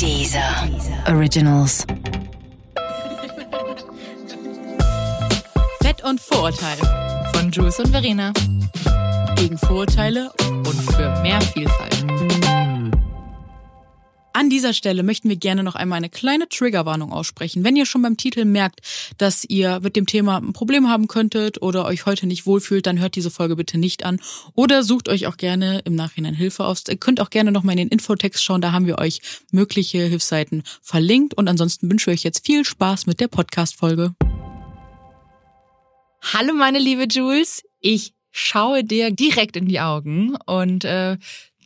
Dieser Originals. Fett und Vorurteile von Jules und Verena. Gegen Vorurteile und für mehr Vielfalt. An dieser Stelle möchten wir gerne noch einmal eine kleine Triggerwarnung aussprechen. Wenn ihr schon beim Titel merkt, dass ihr mit dem Thema ein Problem haben könntet oder euch heute nicht wohlfühlt, dann hört diese Folge bitte nicht an oder sucht euch auch gerne im Nachhinein Hilfe aus. Ihr könnt auch gerne noch mal in den Infotext schauen, da haben wir euch mögliche Hilfsseiten verlinkt und ansonsten wünsche ich euch jetzt viel Spaß mit der Podcast-Folge. Hallo meine liebe Jules, ich schaue dir direkt in die Augen und äh,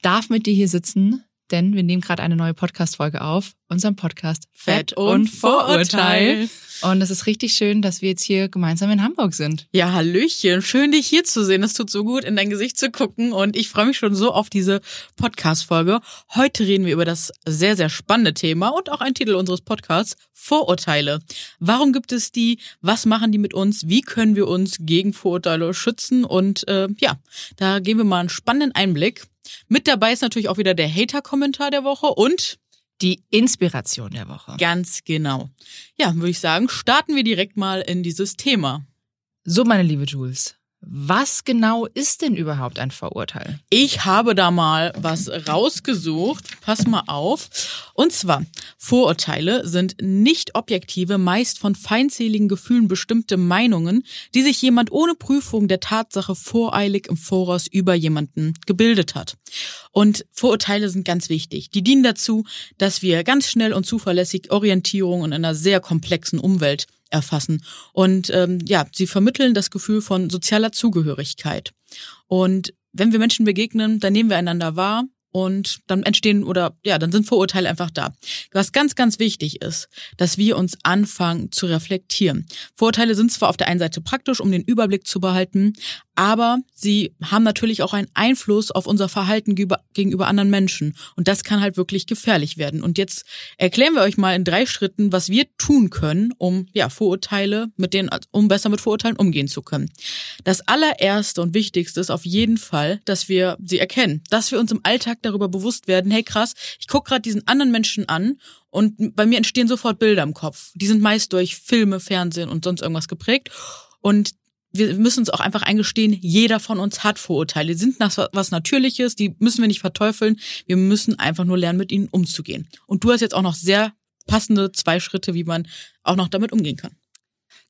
darf mit dir hier sitzen denn wir nehmen gerade eine neue Podcast-Folge auf, unseren Podcast Fett und Vorurteil. Und es ist richtig schön, dass wir jetzt hier gemeinsam in Hamburg sind. Ja, Hallöchen. Schön, dich hier zu sehen. Es tut so gut, in dein Gesicht zu gucken. Und ich freue mich schon so auf diese Podcast-Folge. Heute reden wir über das sehr, sehr spannende Thema und auch ein Titel unseres Podcasts, Vorurteile. Warum gibt es die? Was machen die mit uns? Wie können wir uns gegen Vorurteile schützen? Und äh, ja, da geben wir mal einen spannenden Einblick. Mit dabei ist natürlich auch wieder der Hater-Kommentar der Woche und die Inspiration der Woche. Ganz genau. Ja, würde ich sagen, starten wir direkt mal in dieses Thema. So, meine liebe Jules, was genau ist denn überhaupt ein Vorurteil? Ich habe da mal was rausgesucht. Pass mal auf. Und zwar, Vorurteile sind nicht objektive, meist von feindseligen Gefühlen bestimmte Meinungen, die sich jemand ohne Prüfung der Tatsache voreilig im Voraus über jemanden gebildet hat. Und Vorurteile sind ganz wichtig. Die dienen dazu, dass wir ganz schnell und zuverlässig Orientierung in einer sehr komplexen Umwelt erfassen. Und ähm, ja, sie vermitteln das Gefühl von sozialer Zugehörigkeit. Und wenn wir Menschen begegnen, dann nehmen wir einander wahr und dann entstehen oder ja, dann sind Vorurteile einfach da. Was ganz, ganz wichtig ist, dass wir uns anfangen zu reflektieren. Vorurteile sind zwar auf der einen Seite praktisch, um den Überblick zu behalten, aber sie haben natürlich auch einen Einfluss auf unser Verhalten gegenüber anderen Menschen. Und das kann halt wirklich gefährlich werden. Und jetzt erklären wir euch mal in drei Schritten, was wir tun können, um ja, Vorurteile, mit denen, um besser mit Vorurteilen umgehen zu können. Das allererste und wichtigste ist auf jeden Fall, dass wir sie erkennen, dass wir uns im Alltag darüber bewusst werden, hey krass, ich gucke gerade diesen anderen Menschen an und bei mir entstehen sofort Bilder im Kopf. Die sind meist durch Filme, Fernsehen und sonst irgendwas geprägt. Und wir müssen uns auch einfach eingestehen, jeder von uns hat Vorurteile. Die sind was Natürliches, die müssen wir nicht verteufeln. Wir müssen einfach nur lernen, mit ihnen umzugehen. Und du hast jetzt auch noch sehr passende zwei Schritte, wie man auch noch damit umgehen kann.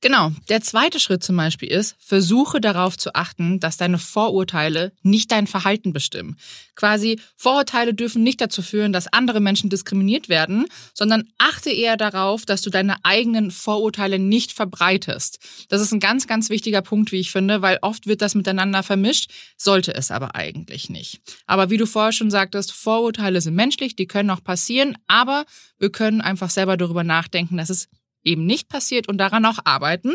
Genau. Der zweite Schritt zum Beispiel ist, versuche darauf zu achten, dass deine Vorurteile nicht dein Verhalten bestimmen. Quasi Vorurteile dürfen nicht dazu führen, dass andere Menschen diskriminiert werden, sondern achte eher darauf, dass du deine eigenen Vorurteile nicht verbreitest. Das ist ein ganz, ganz wichtiger Punkt, wie ich finde, weil oft wird das miteinander vermischt, sollte es aber eigentlich nicht. Aber wie du vorher schon sagtest, Vorurteile sind menschlich, die können auch passieren, aber wir können einfach selber darüber nachdenken, dass es eben nicht passiert und daran auch arbeiten.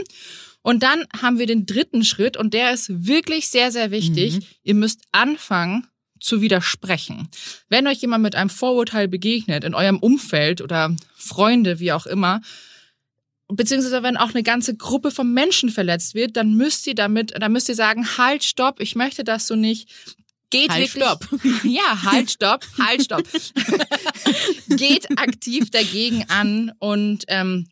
Und dann haben wir den dritten Schritt und der ist wirklich sehr, sehr wichtig. Mhm. Ihr müsst anfangen zu widersprechen. Wenn euch jemand mit einem Vorurteil begegnet in eurem Umfeld oder Freunde, wie auch immer, beziehungsweise wenn auch eine ganze Gruppe von Menschen verletzt wird, dann müsst ihr damit, dann müsst ihr sagen, halt, stopp, ich möchte das so nicht. Geht halt, wirklich, stopp. Ja, halt, stopp, halt, stopp. Geht aktiv dagegen an und ähm,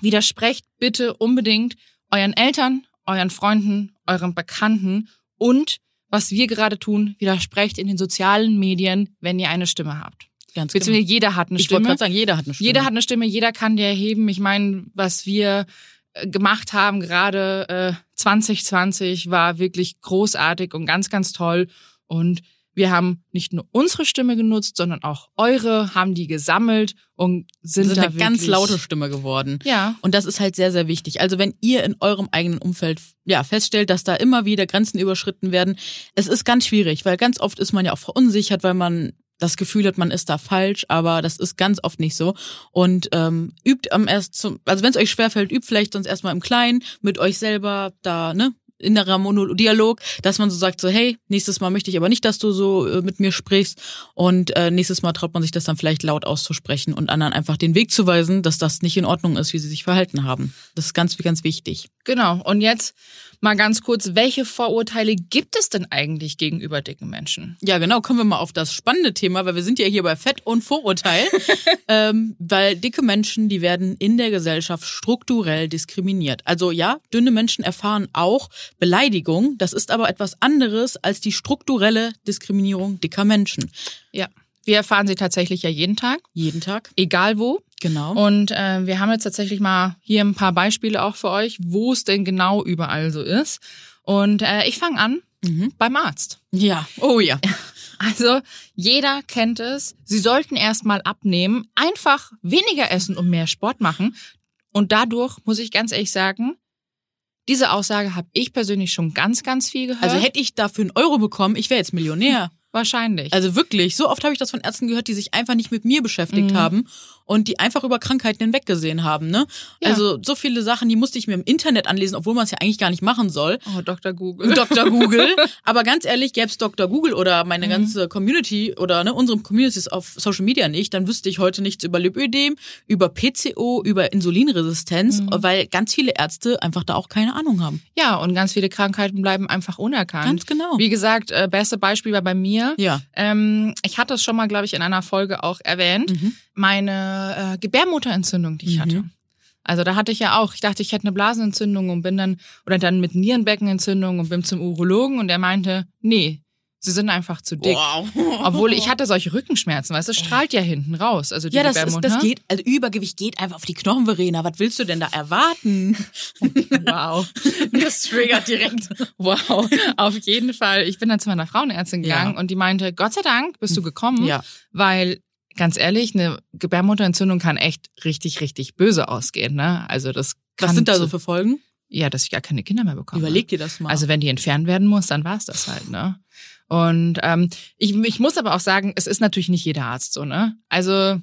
Widersprecht bitte unbedingt euren Eltern, euren Freunden, euren Bekannten und was wir gerade tun, widersprecht in den sozialen Medien, wenn ihr eine Stimme habt. Ganz Beziehungsweise genau. jeder hat eine ich Stimme. Ich wollte gerade sagen, jeder hat eine Stimme. Jeder hat eine Stimme, jeder kann die erheben. Ich meine, was wir äh, gemacht haben, gerade äh, 2020, war wirklich großartig und ganz, ganz toll. Und wir haben nicht nur unsere Stimme genutzt, sondern auch eure, haben die gesammelt und sind, sind da eine ganz laute Stimme geworden. Ja. Und das ist halt sehr, sehr wichtig. Also wenn ihr in eurem eigenen Umfeld ja feststellt, dass da immer wieder Grenzen überschritten werden, es ist ganz schwierig, weil ganz oft ist man ja auch verunsichert, weil man das Gefühl hat, man ist da falsch, aber das ist ganz oft nicht so. Und ähm, übt am erst zum, also wenn es euch schwerfällt, übt vielleicht sonst erstmal im Kleinen mit euch selber da, ne, innerer Monodialog, dass man so sagt, so hey, nächstes Mal möchte ich aber nicht, dass du so äh, mit mir sprichst und äh, nächstes Mal traut man sich das dann vielleicht laut auszusprechen und anderen einfach den Weg zu weisen, dass das nicht in Ordnung ist, wie sie sich verhalten haben. Das ist ganz, ganz wichtig. Genau. Und jetzt mal ganz kurz, welche Vorurteile gibt es denn eigentlich gegenüber dicken Menschen? Ja, genau. Kommen wir mal auf das spannende Thema, weil wir sind ja hier bei Fett und Vorurteil. ähm, weil dicke Menschen, die werden in der Gesellschaft strukturell diskriminiert. Also ja, dünne Menschen erfahren auch Beleidigung. Das ist aber etwas anderes als die strukturelle Diskriminierung dicker Menschen. Ja. Wir erfahren sie tatsächlich ja jeden Tag. Jeden Tag. Egal wo. Genau. Und äh, wir haben jetzt tatsächlich mal hier ein paar Beispiele auch für euch, wo es denn genau überall so ist. Und äh, ich fange an Mhm. beim Arzt. Ja. Oh ja. Also jeder kennt es. Sie sollten erstmal abnehmen, einfach weniger essen und mehr Sport machen. Und dadurch muss ich ganz ehrlich sagen, diese Aussage habe ich persönlich schon ganz, ganz viel gehört. Also hätte ich dafür einen Euro bekommen, ich wäre jetzt Millionär. Wahrscheinlich. Also wirklich, so oft habe ich das von Ärzten gehört, die sich einfach nicht mit mir beschäftigt Mhm. haben und die einfach über Krankheiten hinweggesehen haben. Ne? Ja. Also so viele Sachen, die musste ich mir im Internet anlesen, obwohl man es ja eigentlich gar nicht machen soll. oh, Dr. Google. Dr. Google. Aber ganz ehrlich, gäbe es Dr. Google oder meine Mhm. ganze Community oder ne, unsere Communities auf Social Media nicht, dann wüsste ich heute nichts über Lipödem, über PCO, über Insulinresistenz, Mhm. weil ganz viele Ärzte einfach da auch keine Ahnung haben. Ja, und ganz viele Krankheiten bleiben einfach unerkannt. Ganz genau. Wie gesagt, äh, beste Beispiel war bei mir. Ja. Ähm, ich hatte es schon mal, glaube ich, in einer Folge auch erwähnt. Mhm. Meine äh, Gebärmutterentzündung, die ich Mhm. hatte. Also da hatte ich ja auch, ich dachte, ich hätte eine Blasenentzündung und bin dann, oder dann mit Nierenbeckenentzündung und bin zum Urologen und der meinte, nee, sie sind einfach zu dick. Wow. Obwohl ich hatte solche Rückenschmerzen, weißt du, es strahlt ja hinten raus. Also die Ja, das, ist, Gebärmutter. das geht, also Übergewicht geht einfach auf die Knochen, Verena. Was willst du denn da erwarten? Wow. Das triggert direkt. Wow, auf jeden Fall. Ich bin dann zu meiner Frauenärztin gegangen Ja. und die meinte, Gott sei Dank bist du gekommen, Ja. weil ganz ehrlich, eine Gebärmutterentzündung kann echt richtig, richtig böse ausgehen. Ne? Also das kann Was sind da so für Folgen? Ja, dass ich gar keine Kinder mehr bekomme. Überleg dir das mal. Also wenn die entfernt werden muss, dann war's das halt, ne? Und ähm, ich, ich muss aber auch sagen, es ist natürlich nicht jeder Arzt so, ne? Also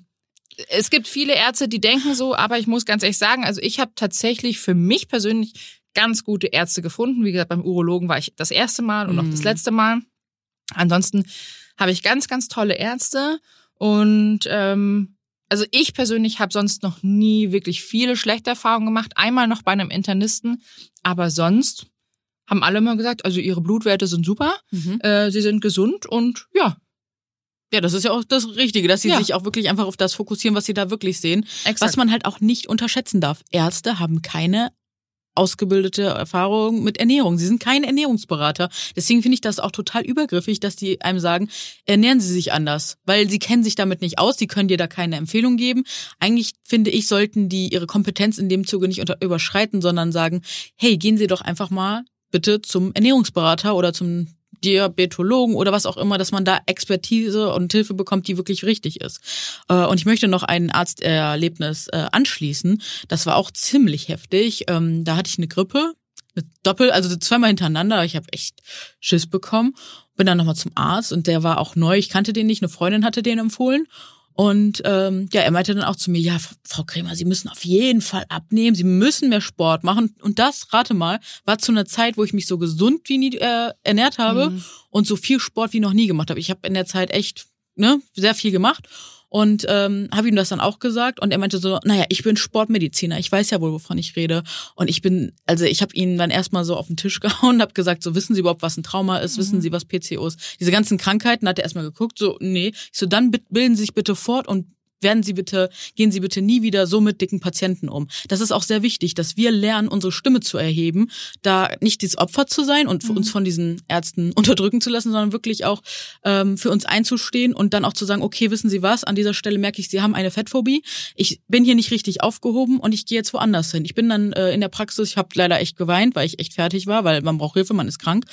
es gibt viele Ärzte, die denken so, aber ich muss ganz ehrlich sagen, also ich habe tatsächlich für mich persönlich ganz gute Ärzte gefunden. Wie gesagt, beim Urologen war ich das erste Mal und noch das Mhm. letzte Mal. Ansonsten habe ich ganz, ganz tolle Ärzte und ähm, also ich persönlich habe sonst noch nie wirklich viele schlechte Erfahrungen gemacht. Einmal noch bei einem Internisten, aber sonst haben alle immer gesagt, also ihre Blutwerte sind super, mhm. äh, sie sind gesund und ja, Ja, das ist ja auch das Richtige, dass sie Ja. sich auch wirklich einfach auf das fokussieren, was sie da wirklich sehen. exakt. Was man halt auch nicht unterschätzen darf. Ärzte haben keine ausgebildete Erfahrung mit Ernährung. Sie sind kein Ernährungsberater. Deswegen finde ich das auch total übergriffig, dass die einem sagen, ernähren Sie sich anders, weil sie kennen sich damit nicht aus, die können dir da keine Empfehlung geben. Eigentlich finde ich, sollten die ihre Kompetenz in dem Zuge nicht unter überschreiten, sondern sagen, hey, gehen Sie doch einfach mal bitte zum Ernährungsberater oder zum Diabetologen oder was auch immer, dass man da Expertise und Hilfe bekommt, die wirklich richtig ist. Äh, Und ich möchte noch ein Arzterlebnis äh, anschließen. Das war auch ziemlich heftig. Ähm, Da hatte ich eine Grippe, eine Doppel, also zweimal hintereinander. Ich habe echt Schiss bekommen. Bin dann nochmal zum Arzt und der war auch neu. Ich kannte den nicht. Eine Freundin hatte den empfohlen. Und ähm, ja, er meinte dann auch zu mir, ja, Frau Kremer, Sie müssen auf jeden Fall abnehmen, Sie müssen mehr Sport machen. Und das, rate mal, war zu einer Zeit, wo ich mich so gesund wie nie äh, ernährt habe Mhm. und so viel Sport wie noch nie gemacht habe. Ich habe in der Zeit echt ne, sehr viel gemacht und ähm, habe ihm das dann auch gesagt und er meinte so, naja, ich bin Sportmediziner, ich weiß ja wohl, wovon ich rede. Und ich bin, also ich habe ihn dann erstmal so auf den Tisch gehauen und habe gesagt, so wissen Sie überhaupt, was ein Trauma ist, wissen Sie, was PCO ist, diese ganzen Krankheiten, hat er erstmal geguckt, so nee, ich so dann bi- bilden Sie sich bitte fort und werden Sie bitte, gehen Sie bitte nie wieder so mit dicken Patienten um. Das ist auch sehr wichtig, dass wir lernen, unsere Stimme zu erheben, da nicht dieses Opfer zu sein und uns von diesen Ärzten unterdrücken zu lassen, sondern wirklich auch ähm, für uns einzustehen und dann auch zu sagen, okay, wissen Sie was, an dieser Stelle merke ich, Sie haben eine Fettphobie, ich bin hier nicht richtig aufgehoben und ich gehe jetzt woanders hin. Ich bin dann äh, in der Praxis, ich habe leider echt geweint, weil ich echt fertig war, weil man braucht Hilfe, man ist krank.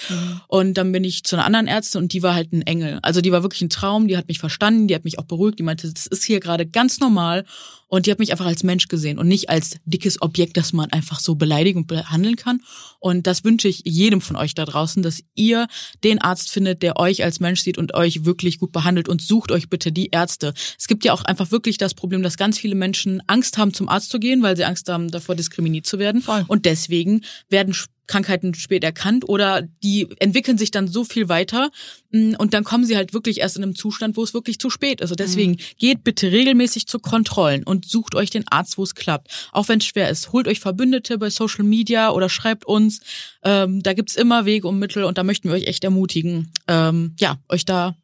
Und dann bin ich zu einer anderen Ärztin und die war halt ein Engel. Also die war wirklich ein Traum, die hat mich verstanden, die hat mich auch beruhigt, die meinte, das ist hier gerade ganz normal und die hat mich einfach als Mensch gesehen und nicht als dickes Objekt, das man einfach so beleidigen und behandeln kann. Und das wünsche ich jedem von euch da draußen, dass ihr den Arzt findet, der euch als Mensch sieht und euch wirklich gut behandelt und sucht euch bitte die Ärzte. Es gibt ja auch einfach wirklich das Problem, dass ganz viele Menschen Angst haben, zum Arzt zu gehen, weil sie Angst haben, davor diskriminiert zu werden. Voll. Und deswegen werden Krankheiten spät erkannt oder die entwickeln sich dann so viel weiter mm, und dann kommen sie halt wirklich erst in einem Zustand, wo es wirklich zu spät ist. Und deswegen Mhm. geht bitte regelmäßig zu Kontrollen und sucht euch den Arzt, wo es klappt. Auch wenn es schwer ist. Holt euch Verbündete bei Social Media oder schreibt uns. Ähm, da gibt's immer Wege und Mittel und da möchten wir euch echt ermutigen, ähm, ja, euch da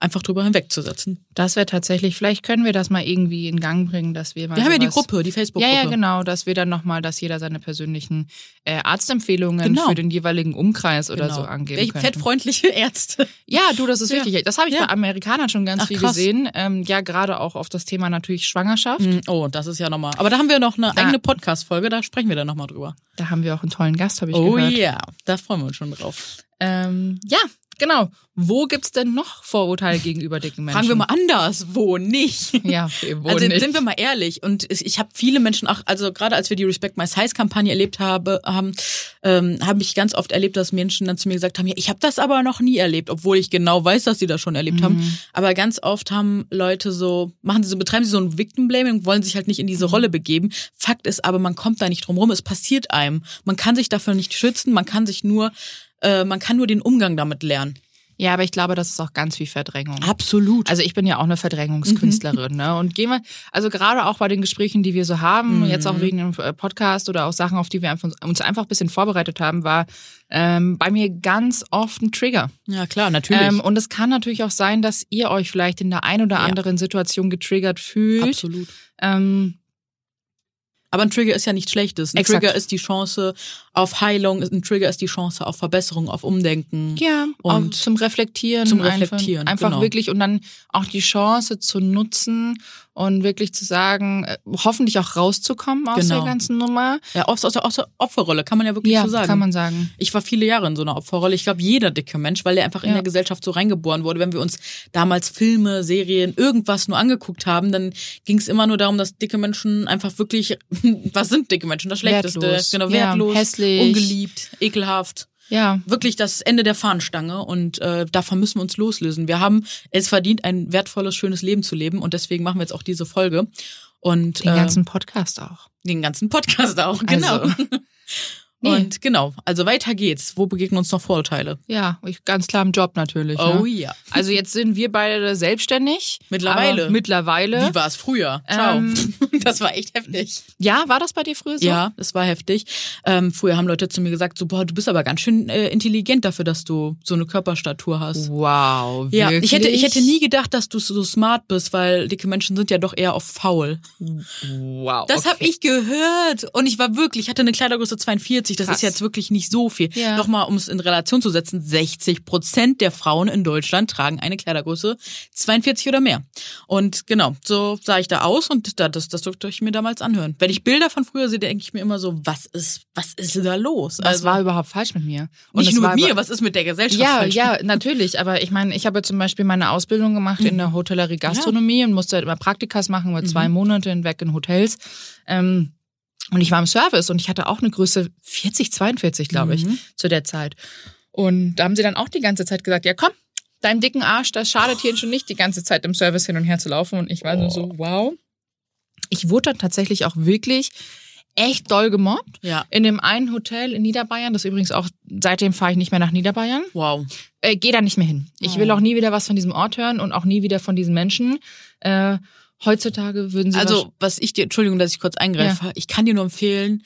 einfach drüber hinwegzusetzen. Das wäre tatsächlich, vielleicht können wir das mal irgendwie in Gang bringen, dass wir mal. Wir haben ja die Gruppe, die Ja, Facebook-Gruppe. ja, genau, dass wir dann nochmal, dass jeder seine persönlichen äh, Arztempfehlungen Genau. für den jeweiligen Umkreis oder Genau. so angeben Welche fettfreundliche Ärzte. Ja, du, das ist Ja. wichtig. Das habe ich Ja. bei Amerikanern schon ganz Ach, viel krass. gesehen. Ähm, ja, gerade auch auf das Thema natürlich Schwangerschaft. Mm, Oh, das ist ja nochmal. Aber da haben wir noch eine Da- eigene Podcast-Folge, da sprechen wir dann nochmal drüber. Da haben wir auch einen tollen Gast, habe ich Oh gehört. ja, da freuen wir uns schon drauf. Ähm, ja, genau. Wo gibt's denn noch Vorurteile gegenüber dicken Menschen? Fragen wir mal anders, wo nicht? Ja, wo also nicht? sind wir mal ehrlich und ich habe viele Menschen auch, also gerade als wir die Respect My Size Kampagne erlebt habe, haben, ähm, habe ich ganz oft erlebt, dass Menschen dann zu mir gesagt haben, ja, ich habe das aber noch nie erlebt, obwohl ich genau weiß, dass sie das schon erlebt Mhm. haben. Aber ganz oft haben Leute so, machen sie so, betreiben sie so ein Victim Blaming wollen sich halt nicht in diese Mhm. Rolle begeben. Fakt ist aber, man kommt da nicht drum rum, es passiert einem. Man kann sich dafür nicht schützen, man kann sich nur, äh, man kann nur den Umgang damit lernen. ja, aber ich glaube, das ist auch ganz viel Verdrängung. Absolut. Also ich bin ja auch eine Verdrängungskünstlerin, ne? Und gehen wir, also gerade auch bei den Gesprächen, die wir so haben, Mhm. jetzt auch wegen dem äh, Podcast oder auch Sachen, auf die wir einfach, uns einfach ein bisschen vorbereitet haben, war ähm, bei mir ganz oft ein Trigger. ja klar, natürlich. Ähm, und es kann natürlich auch sein, dass ihr euch vielleicht in der ein oder Ja. anderen Situation getriggert fühlt. Absolut. Ähm, Aber ein Trigger ist ja nichts Schlechtes. Ein Exakt. Trigger ist die Chance auf Heilung, ein Trigger ist die Chance auf Verbesserung, auf Umdenken. ja, Und zum Reflektieren. zum einfach- Reflektieren, Einfach genau. wirklich und dann auch die Chance zu nutzen und wirklich zu sagen, äh, hoffentlich auch rauszukommen aus Genau. der ganzen Nummer. Ja, aus, aus, der, aus der Opferrolle, kann man ja wirklich Ja, so sagen. kann man sagen. Ich war viele Jahre in so einer Opferrolle. Ich glaube, jeder dicke Mensch, weil er einfach in Ja. der Gesellschaft so reingeboren wurde. Wenn wir uns damals Filme, Serien, irgendwas nur angeguckt haben, dann ging es immer nur darum, dass dicke Menschen einfach wirklich, was sind dicke Menschen? Das Schlechteste. Wertlos. Genau, Ja, wertlos, hässlich. ungeliebt, ekelhaft. Ja, wirklich das Ende der Fahnenstange und äh, davon müssen wir uns loslösen. Wir haben es verdient, ein wertvolles, schönes Leben zu leben und deswegen machen wir jetzt auch diese Folge und den äh, ganzen Podcast auch. den ganzen Podcast auch, genau. Also, nee. Und genau, also weiter geht's. Wo begegnen uns noch Vorurteile? Ja, ich, ganz klar im Job natürlich. Oh ne? ja. Also jetzt sind wir beide selbstständig. Mittlerweile. Mittlerweile. Wie war es früher? Ciao. Ähm, das war echt heftig. Ja, war das bei dir früher so? Ja, das war heftig. Ähm, früher haben Leute zu mir gesagt, so, boah, du bist aber ganz schön äh, intelligent dafür, dass du so eine Körperstatur hast. Wow, Ja, wirklich? ich hätte, ich hätte nie gedacht, dass du so smart bist, weil dicke Menschen sind ja doch eher auf faul. Wow. Das okay. habe ich gehört. Und ich war wirklich, ich hatte eine Kleidergröße 42, das Krass. ist jetzt wirklich nicht so viel. Ja. Nochmal, um es in Relation zu setzen, 60 Prozent der Frauen in Deutschland tragen eine Kleidergröße 42 oder mehr. Und genau, so sah ich da aus und da- das, das durfte ich mir damals anhören. Wenn ich Bilder von früher sehe, denke ich mir immer so, was ist, was ist da los? Was war überhaupt falsch mit mir? Und nicht nur mit mir, was ist mit der Gesellschaft Ja, falsch? ja, natürlich. Aber ich meine, ich habe zum Beispiel meine Ausbildung gemacht in der Hotellerie Gastronomie und musste halt immer Praktikas machen, über zwei Monate hinweg in Hotels. Ähm, und ich war im Service und ich hatte auch eine Größe 40, 42, glaube ich, Mhm. zu der Zeit. Und da haben sie dann auch die ganze Zeit gesagt, ja komm, deinem dicken Arsch, das schadet hier schon nicht, die ganze Zeit im Service hin und her zu laufen. Und ich war nur so, wow. Ich wurde dann tatsächlich auch wirklich echt doll gemobbt. Ja, In dem einen Hotel in Niederbayern, das übrigens auch, seitdem fahre ich nicht mehr nach Niederbayern wow. äh, geh da nicht mehr hin. Ich will Oh. auch nie wieder was von diesem Ort hören und auch nie wieder von diesen Menschen. Äh, heutzutage würden sie Also, was ich dir, Entschuldigung, dass ich kurz eingreife, ich kann dir nur empfehlen,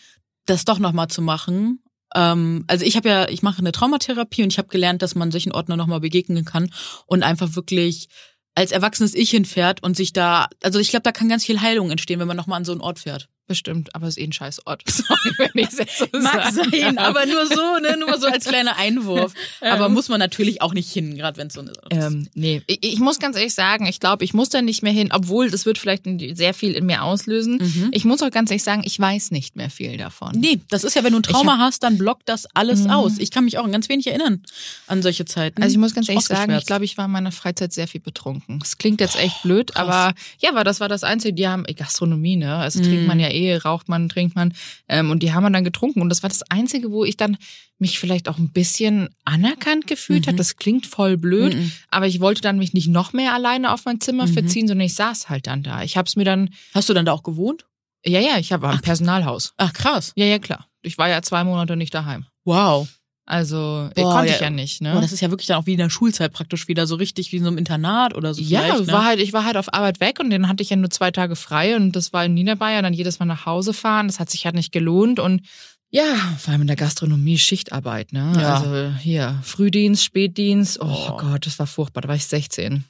das doch nochmal zu machen. Ähm, also ich habe ja, ich mache eine Traumatherapie und ich habe gelernt, dass man solchen Orten nochmal begegnen kann und einfach wirklich als erwachsenes Ich hinfährt und sich da, also ich glaube, da kann ganz viel Heilung entstehen, wenn man nochmal an so einen Ort fährt. Bestimmt, aber es ist eh ein scheiß Ort. Sorry, wenn ich es jetzt so Mag sage. sein, aber nur so, ne, nur so als kleiner Einwurf. Aber muss man natürlich auch nicht hin, gerade wenn es so eine Ähm, nee, ich, ich muss ganz ehrlich sagen, ich glaube, ich muss da nicht mehr hin, obwohl das wird vielleicht sehr viel in mir auslösen. Mhm. Ich muss auch ganz ehrlich sagen, ich weiß nicht mehr viel davon. Nee, das ist ja, wenn du ein Trauma Ich hast, dann blockt das alles aus. Ich kann mich auch an ganz wenig erinnern an solche Zeiten. Also ich muss ganz ehrlich sagen, ich glaube, ich war in meiner Freizeit sehr viel betrunken. Das klingt jetzt echt blöd, aber ja, aber das war das Einzige. Die haben Gastronomie, ne? Also trinkt man ja eh, raucht man, trinkt man. Ähm, und die haben wir dann getrunken. Und das war das Einzige, wo ich dann mich vielleicht auch ein bisschen anerkannt gefühlt habe. Das klingt voll blöd, Mhm. aber ich wollte dann mich nicht noch mehr alleine auf mein Zimmer Mhm. verziehen, sondern ich saß halt dann da. Ich habe es mir dann, Hast du dann da auch gewohnt? ja, ja, ich habe ein Personalhaus. Ach krass. Ja, ja, klar. Ich war ja zwei Monate nicht daheim. Wow. Also Boah, konnte ja. ich ja nicht, ne? Boah, das ist ja wirklich dann auch wie in der Schulzeit praktisch wieder so richtig wie in so einem Internat oder so. ja, ne? war halt, ich war halt auf Arbeit weg und dann hatte ich ja nur zwei Tage frei und das war in Niederbayern, dann jedes Mal nach Hause fahren, das hat sich halt nicht gelohnt und ja, vor allem in der Gastronomie Schichtarbeit, ne? Ja. Also hier, Frühdienst, Spätdienst, oh Oh. Gott, das war furchtbar, da war ich 16.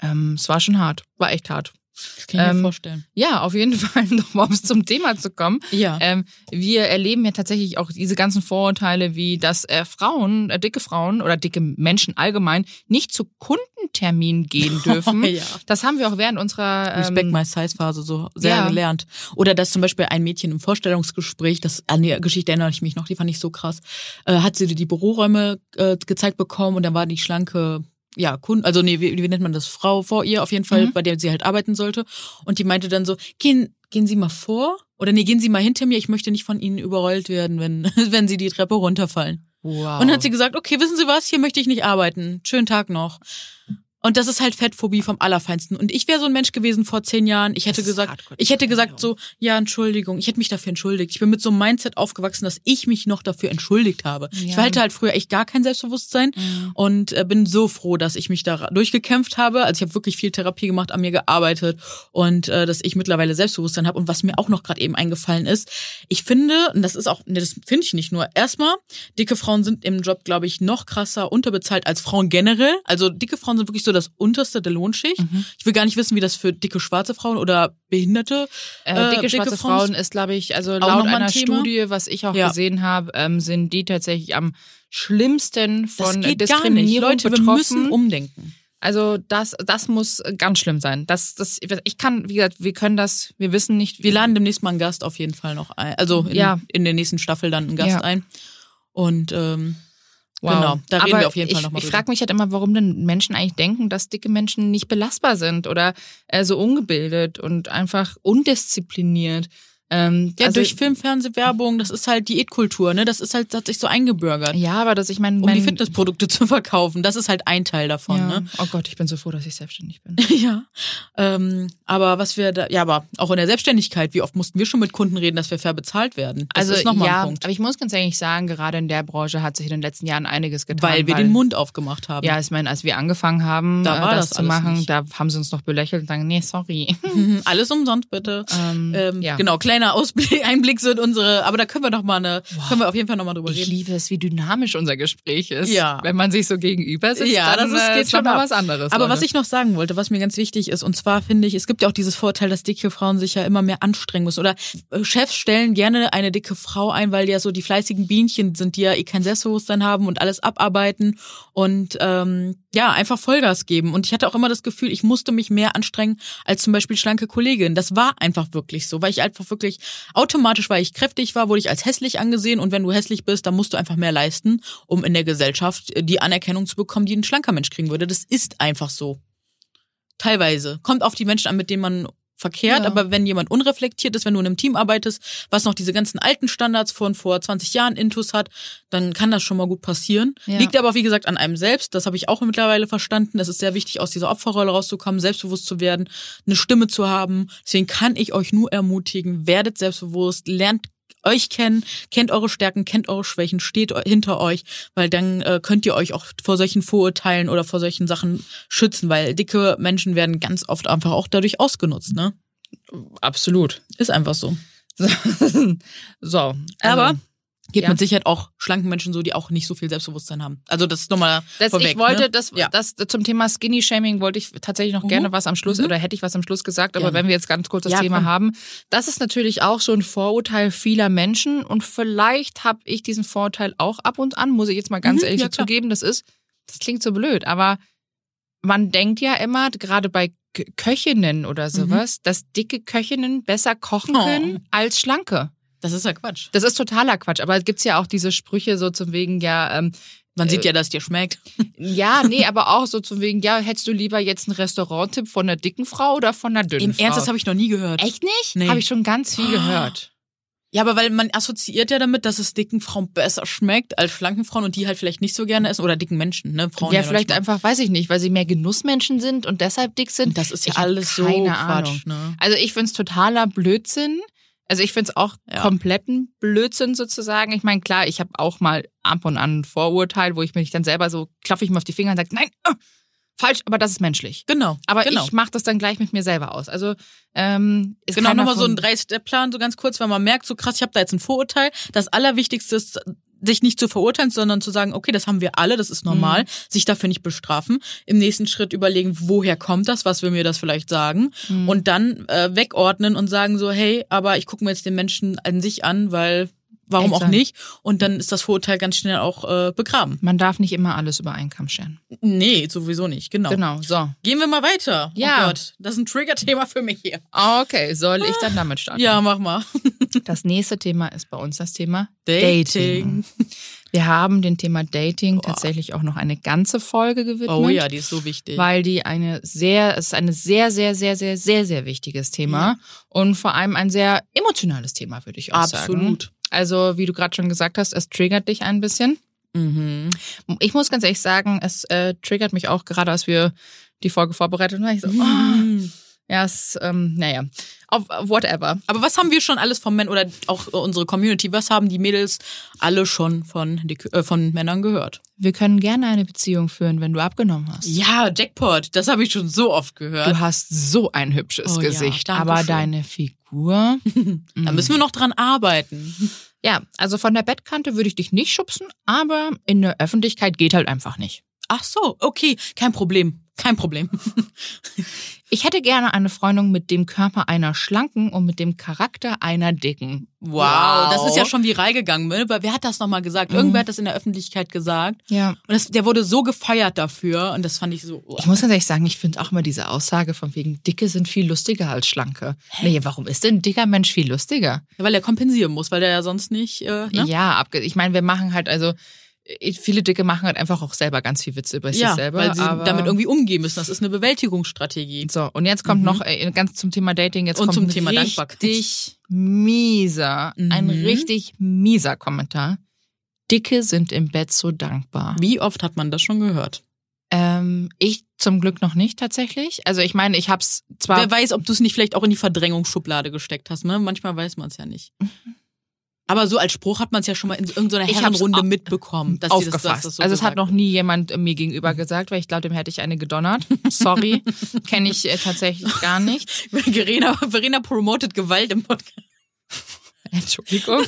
Ähm, es war schon hart, war echt hart. Das kann ich mir ähm, vorstellen. Ja, auf jeden Fall, nochmal um zum Thema zu kommen. Ja. Ähm, wir erleben ja tatsächlich auch diese ganzen Vorurteile, wie dass äh, Frauen, äh, dicke Frauen oder dicke Menschen allgemein nicht zu Kundentermin gehen dürfen. ja. Das haben wir auch während unserer Respect ähm, My Size Phase so sehr ja. gelernt. Oder dass zum Beispiel ein Mädchen im Vorstellungsgespräch, das an die Geschichte erinnere ich mich noch, die fand ich so krass, äh, hat sie die Büroräume äh, gezeigt bekommen und dann war die schlanke ja, Kunde, also nee, wie, wie nennt man das? Frau vor ihr auf jeden Fall, Mhm. bei der sie halt arbeiten sollte. Und die meinte dann so, gehen, gehen Sie mal vor oder nee, gehen Sie mal hinter mir, ich möchte nicht von Ihnen überrollt werden, wenn, wenn Sie die Treppe runterfallen. wow. Und dann hat sie gesagt, okay, wissen Sie was, hier möchte ich nicht arbeiten. Schönen Tag noch. Und das ist halt Fettphobie vom Allerfeinsten. Und ich wäre so ein Mensch gewesen vor zehn Jahren. Ich hätte gesagt, hardcore ich hätte gesagt so, ja, Entschuldigung. Ich hätte mich dafür entschuldigt. Ich bin mit so einem Mindset aufgewachsen, dass ich mich noch dafür entschuldigt habe. Ich Ja. hatte halt früher echt gar kein Selbstbewusstsein Mhm. und äh, bin so froh, dass ich mich da durchgekämpft habe. Also ich habe wirklich viel Therapie gemacht, an mir gearbeitet und äh, dass ich mittlerweile Selbstbewusstsein habe. Und was mir auch noch gerade eben eingefallen ist, ich finde, und das ist auch, ne, das finde ich nicht nur. Erstmal, dicke Frauen sind im Job, glaube ich, noch krasser unterbezahlt als Frauen generell. Also dicke Frauen sind wirklich so das unterste der Lohnschicht. Mhm. Ich will gar nicht wissen, wie das für dicke schwarze Frauen oder Behinderte. Äh, äh, dicke dicke schwarze Frauen Frauen ist, glaube ich, also laut ein einer Thema. Studie, was ich auch Ja. gesehen habe, ähm, sind die tatsächlich am schlimmsten Das von geht gar nicht. Diskriminierung Leute, wir betroffen. müssen umdenken. Also das, das muss ganz schlimm sein. Das, das, ich kann, wie gesagt, wir können das, wir wissen nicht. Wir laden demnächst mal einen Gast auf jeden Fall noch ein. Also in, Ja. in der nächsten Staffel dann einen Gast Ja. ein. Und ähm, Wow. Genau, da reden Aber wir auf jeden Fall ich, noch mal Ich frage mich halt immer, warum denn Menschen eigentlich denken, dass dicke Menschen nicht belastbar sind oder äh, so ungebildet und einfach undiszipliniert. Ähm, ja, also- durch Film, Fernseh, Werbung, das ist halt Diätkultur, ne? Das ist halt, das hat sich so eingebürgert. Ja, aber dass ich meine, um mein, die Fitnessprodukte zu verkaufen. Das ist halt ein Teil davon, ja. ne? Oh Gott, ich bin so froh, dass ich selbstständig bin. Ja. Ähm, aber was wir da, ja, aber auch in der Selbstständigkeit, wie oft mussten wir schon mit Kunden reden, dass wir fair bezahlt werden? Das also ist nochmal ja, ein Punkt. aber ich muss ganz ehrlich sagen, gerade in der Branche hat sich in den letzten Jahren einiges getan. Weil wir den Mund aufgemacht haben. Ja, ich meine, als wir angefangen haben, Da äh, war das, das zu machen, nicht. da haben sie uns noch belächelt und sagen, nee, sorry. Alles umsonst bitte. Ähm, Ähm, ja. Genau, kleiner Ausblick, Einblick sind unsere, aber da können wir noch mal eine, können wir auf jeden Fall noch mal drüber Ich reden. liebe es, wie dynamisch unser Gespräch ist. Ja. Wenn man sich so gegenüber sitzt, Ja, dann das ist- äh, geht schon mal ab. was anderes. Aber Leute. was ich noch sagen wollte, was mir ganz wichtig ist, und zwar finde ich, es gibt ja auch dieses Vorteil, dass dicke Frauen sich ja immer mehr anstrengen müssen. Oder äh, Chefs stellen gerne eine dicke Frau ein, weil die ja so die fleißigen Bienchen sind, die ja eh kein Selbstbewusstsein haben und alles abarbeiten und ähm, ja, einfach Vollgas geben. Und ich hatte auch immer das Gefühl, ich musste mich mehr anstrengen als zum Beispiel schlanke Kollegin. Das war einfach wirklich so, weil ich einfach wirklich automatisch, weil ich kräftig war, wurde ich als hässlich angesehen. Und wenn du hässlich bist, dann musst du einfach mehr leisten, um in der Gesellschaft äh, die Anerkennung zu bekommen, die ein schlanker Mensch kriegen würde. Das ist einfach so. Teilweise. Kommt auf die Menschen an, mit denen man verkehrt, Ja. aber wenn jemand unreflektiert ist, wenn du in einem Team arbeitest, was noch diese ganzen alten Standards von vor 20 Jahren Intus hat, dann kann das schon mal gut passieren. Ja. Liegt aber, wie gesagt, an einem selbst. Das habe ich auch mittlerweile verstanden. Es ist sehr wichtig, aus dieser Opferrolle rauszukommen, selbstbewusst zu werden, eine Stimme zu haben. Deswegen kann ich euch nur ermutigen, werdet selbstbewusst, lernt euch kennen, kennt eure Stärken, kennt eure Schwächen, steht hinter euch, weil dann äh, könnt ihr euch auch vor solchen Vorurteilen oder vor solchen Sachen schützen, weil dicke Menschen werden ganz oft einfach auch dadurch ausgenutzt, ne? Absolut. Ist einfach so. so. Aber also, geht ja. mit Sicherheit auch schlanken Menschen so, die auch nicht so viel Selbstbewusstsein haben. Also das ist nochmal das, vorweg. ich wollte ne? das, Ja. das zum Thema Skinny Shaming wollte ich tatsächlich noch Mhm. gerne was am Schluss Mhm. oder hätte ich was am Schluss gesagt, aber Gerne. wenn wir jetzt ganz kurz das Ja, Thema komm. haben, das ist natürlich auch so ein Vorurteil vieler Menschen und vielleicht habe ich diesen Vorurteil auch ab und an, muss ich jetzt mal ganz Mhm, ehrlich ja, zugeben, das ist, das klingt so blöd, aber man denkt ja immer, gerade bei Köchinnen oder sowas, dass dicke Köchinnen besser kochen Mhm. Oh. können als schlanke. Das ist ja Quatsch. Das ist totaler Quatsch, aber es gibt ja auch diese Sprüche so zum wegen, ja, ähm, Man Äh, sieht ja, dass es dir schmeckt. ja, nee, aber auch so zum wegen, ja, hättest du lieber jetzt einen Restauranttipp von einer dicken Frau oder von einer dünnen Im Frau? Ernst, das habe ich noch nie gehört. Echt nicht? Nee. Habe ich schon ganz viel gehört. Ja, aber weil man assoziiert ja damit, dass es dicken Frauen besser schmeckt als schlanken Frauen und die halt vielleicht nicht so gerne essen oder dicken Menschen, ne? Frauen ja, noch vielleicht einfach, weiß ich nicht, weil sie mehr Genussmenschen sind und deshalb dick sind. Und das ist ja Ich alles so Quatsch, ne? Also ich find's totaler Blödsinn. Also ich finde es auch Ja. kompletten Blödsinn sozusagen. Ich meine, klar, ich habe auch mal ab und an ein Vorurteil, wo ich mich dann selber so klopfe ich mir auf die Finger und sage, nein, äh, falsch, aber das ist menschlich. Genau. Aber genau. ich mache das dann gleich mit mir selber aus. Also ähm, ist Genau, nochmal so ein Drei-Step-Plan, so ganz kurz, weil man merkt, so krass, ich habe da jetzt ein Vorurteil. Das Allerwichtigste ist, sich nicht zu verurteilen, sondern zu sagen, okay, das haben wir alle, das ist normal, sich dafür nicht bestrafen. Im nächsten Schritt überlegen, woher kommt das, was will mir das vielleicht sagen? Mhm. Und dann äh, wegordnen und sagen so, hey, aber ich gucke mir jetzt den Menschen an sich an, weil warum auch Exakt. nicht? Und dann ist das Vorurteil ganz schnell auch äh, begraben. Man darf nicht immer alles über einen Kamm scheren. Nee, sowieso nicht, genau. Genau, so. Gehen wir mal weiter. Ja. Oh Gott, das ist ein Trigger-Thema für mich hier. Okay, soll ich dann damit starten? Ja, mach mal. Das nächste Thema ist bei uns das Thema Dating. Dating. Wir haben dem Thema Dating tatsächlich auch noch eine ganze Folge gewidmet. Oh ja, die ist so wichtig. Weil die eine sehr, es ist eine sehr, sehr, sehr, sehr, sehr, sehr wichtiges Thema und vor allem ein sehr emotionales Thema, würde ich auch sagen. Absolut. Also, wie du gerade schon gesagt hast, es triggert dich ein bisschen. Mhm. Ich muss ganz ehrlich sagen, es äh, triggert mich auch gerade, als wir die Folge vorbereitet haben. Ich so, oh, Mhm. ja, es, ähm, naja, auf, whatever. Aber was haben wir schon alles von Männern oder auch unsere Community, was haben die Mädels alle schon von, äh, von Männern gehört? Wir können gerne eine Beziehung führen, wenn du abgenommen hast. Ja, Jackpot, das habe ich schon so oft gehört. Du hast so ein hübsches Oh ja, Gesicht, danke aber schön. deine Figur. da müssen wir noch dran arbeiten. Ja, also von der Bettkante würde ich dich nicht schubsen, aber in der Öffentlichkeit geht halt einfach nicht. Ach so, okay, kein Problem. Kein Problem. Ich hätte gerne eine Freundung mit dem Körper einer schlanken und mit dem Charakter einer dicken. Wow, das ist ja schon viral gegangen, ne? Weil wer hat das nochmal gesagt? Irgendwer hat das in der Öffentlichkeit gesagt. Ja. Und das, der wurde so gefeiert dafür und das fand ich so. Oh. Ich muss ganz ehrlich sagen, ich finde auch immer diese Aussage von wegen, Dicke sind viel lustiger als Schlanke. Nee, warum ist denn ein dicker Mensch viel lustiger? Weil er kompensieren muss, weil der ja sonst nicht. Äh, ne? Ja, ich meine, wir machen halt also, viele Dicke machen halt einfach auch selber ganz viel Witze über sich Ja, selber. weil sie aber damit irgendwie umgehen müssen. Das ist eine Bewältigungsstrategie. So, und jetzt kommt noch äh, ganz zum Thema Dating, jetzt Und kommt zum ein Thema richtig Dankbarkeit. mieser, ein Mhm. richtig mieser Kommentar. Dicke sind im Bett so dankbar. Wie oft hat man das schon gehört? Ähm, ich zum Glück noch nicht tatsächlich. Also ich meine, ich hab's zwar Wer weiß, ob du es nicht vielleicht auch in die Verdrängungsschublade gesteckt hast. Ne? Manchmal weiß man es ja nicht. Aber so als Spruch hat man es ja schon mal in irgendeiner Ich Herrenrunde mitbekommen. Dass die das, aufgefasst. dass das so also es hat noch nie jemand äh, mir gegenüber gesagt, weil ich glaube, dem hätte ich eine gedonnert. Sorry, kenne ich äh, tatsächlich gar nicht. Verena, Verena promotet Gewalt im Podcast. Entschuldigung.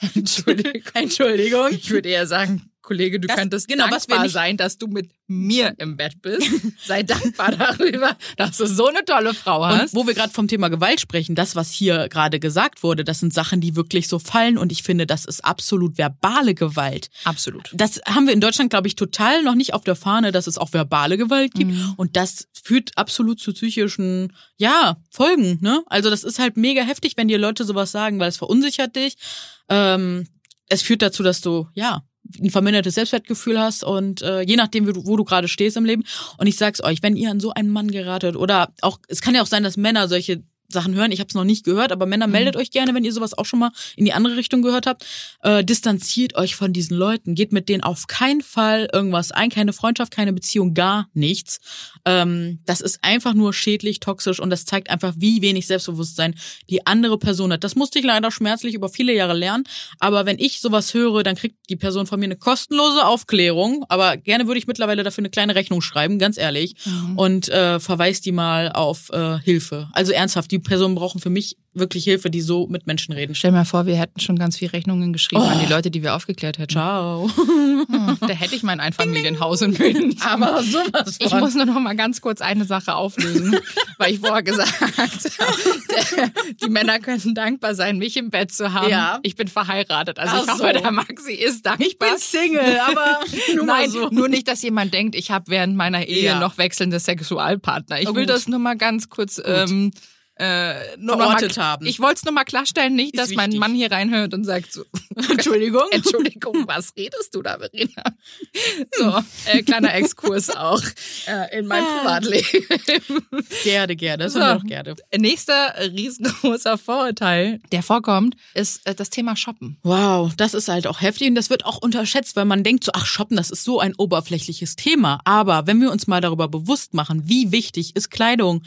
Entschuldigung. Entschuldigung. Ich würde eher sagen, Kollege, du Das- könntest genau, dankbar sein, dass du mit mir im Bett bist. Sei dankbar darüber, dass du so eine tolle Frau Und hast. wo wir gerade vom Thema Gewalt sprechen, das, was hier gerade gesagt wurde, das sind Sachen, die wirklich so fallen. Und ich finde, das ist absolut verbale Gewalt. Absolut. Das haben wir in Deutschland, glaube ich, total noch nicht auf der Fahne, dass es auch verbale Gewalt gibt. Mhm. Und das führt absolut zu psychischen, ja, Folgen. Ne? Also das ist halt mega heftig, wenn dir Leute sowas sagen, weil es verunsichert dich. Ähm, es führt dazu, dass du, ja, ein vermindertes Selbstwertgefühl hast und äh, je nachdem, wo du, wo du gerade stehst im Leben. Und ich sag's euch, wenn ihr an so einen Mann geratet oder auch, es kann ja auch sein, dass Männer solche Sachen hören. Ich habe es noch nicht gehört, aber Männer meldet euch gerne, wenn ihr sowas auch schon mal in die andere Richtung gehört habt. Äh, distanziert euch von diesen Leuten, geht mit denen auf keinen Fall irgendwas ein, keine Freundschaft, keine Beziehung, gar nichts. Ähm, das ist einfach nur schädlich, toxisch und das zeigt einfach, wie wenig Selbstbewusstsein die andere Person hat. Das musste ich leider schmerzlich über viele Jahre lernen, aber wenn ich sowas höre, dann kriegt die Person von mir eine kostenlose Aufklärung, aber gerne würde ich mittlerweile dafür eine kleine Rechnung schreiben, ganz ehrlich, und äh, verweist die mal auf äh, Hilfe. Also ernsthaft, die Personen brauchen für mich wirklich Hilfe, die so mit Menschen reden. Stell mir vor, wir hätten schon ganz viele Rechnungen geschrieben Oh. an die Leute, die wir aufgeklärt hätten. Ciao. Hm, Da hätte ich mein Einfamilienhaus in München. Aber sowas Ich muss nur noch mal ganz kurz eine Sache auflösen, weil ich vorher gesagt habe, die Männer könnten dankbar sein, mich im Bett zu haben. Ja. Ich bin verheiratet, also Ach ich hoffe, so. der Maxi ist dankbar. Ich bin Single, aber nur mal Nein, so. nur nicht, dass jemand denkt, ich habe während meiner Ehe Ja. noch wechselnde Sexualpartner. Ich Oh, will gut. das nur mal ganz kurz ähm, äh, Verortet mal, haben. Ich wollte es nur mal klarstellen, nicht, Ist dass mein wichtig. Mann hier reinhört und sagt so, Entschuldigung. Entschuldigung, was redest du da, Verena? So, äh, kleiner Exkurs auch äh, in mein Ah. Privatleben. Gerne, gerne. Das So. haben wir doch gerne. Nächster riesengroßer Vorurteil, der vorkommt, ist äh, das Thema Shoppen. Wow, das ist halt auch heftig und das wird auch unterschätzt, weil man denkt so, ach, Shoppen, das ist so ein oberflächliches Thema. Aber wenn wir uns mal darüber bewusst machen, wie wichtig ist Kleidung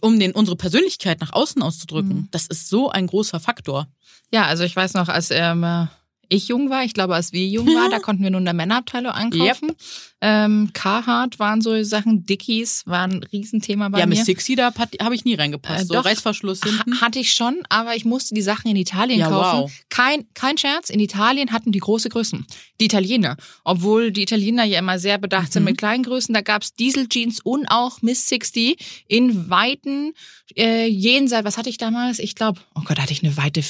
um den, unsere Persönlichkeit nach außen auszudrücken. Mhm. Das ist so ein großer Faktor. Ja, also ich weiß noch, als ähm, ich jung war, ich glaube, als wir jung waren, da konnten wir nur in der Männerabteilung einkaufen. Ähm, Carhartt waren so Sachen, Dickies waren ein Riesenthema bei ja, mir. Miss Sixty, da habe ich nie reingepasst. Äh, so doch. Reißverschluss hinten. Ha- Hatte ich schon, aber ich musste die Sachen in Italien Ja, kaufen. wow. Kein, kein Scherz, in Italien hatten die große Größen. Die Italiener. Obwohl die Italiener ja immer sehr bedacht sind Mhm. mit kleinen Größen. Da gab's Diesel-Jeans und auch Miss 60 in Weiten äh, jenseits. Was hatte ich damals? Ich glaube, oh Gott, hatte ich eine Weite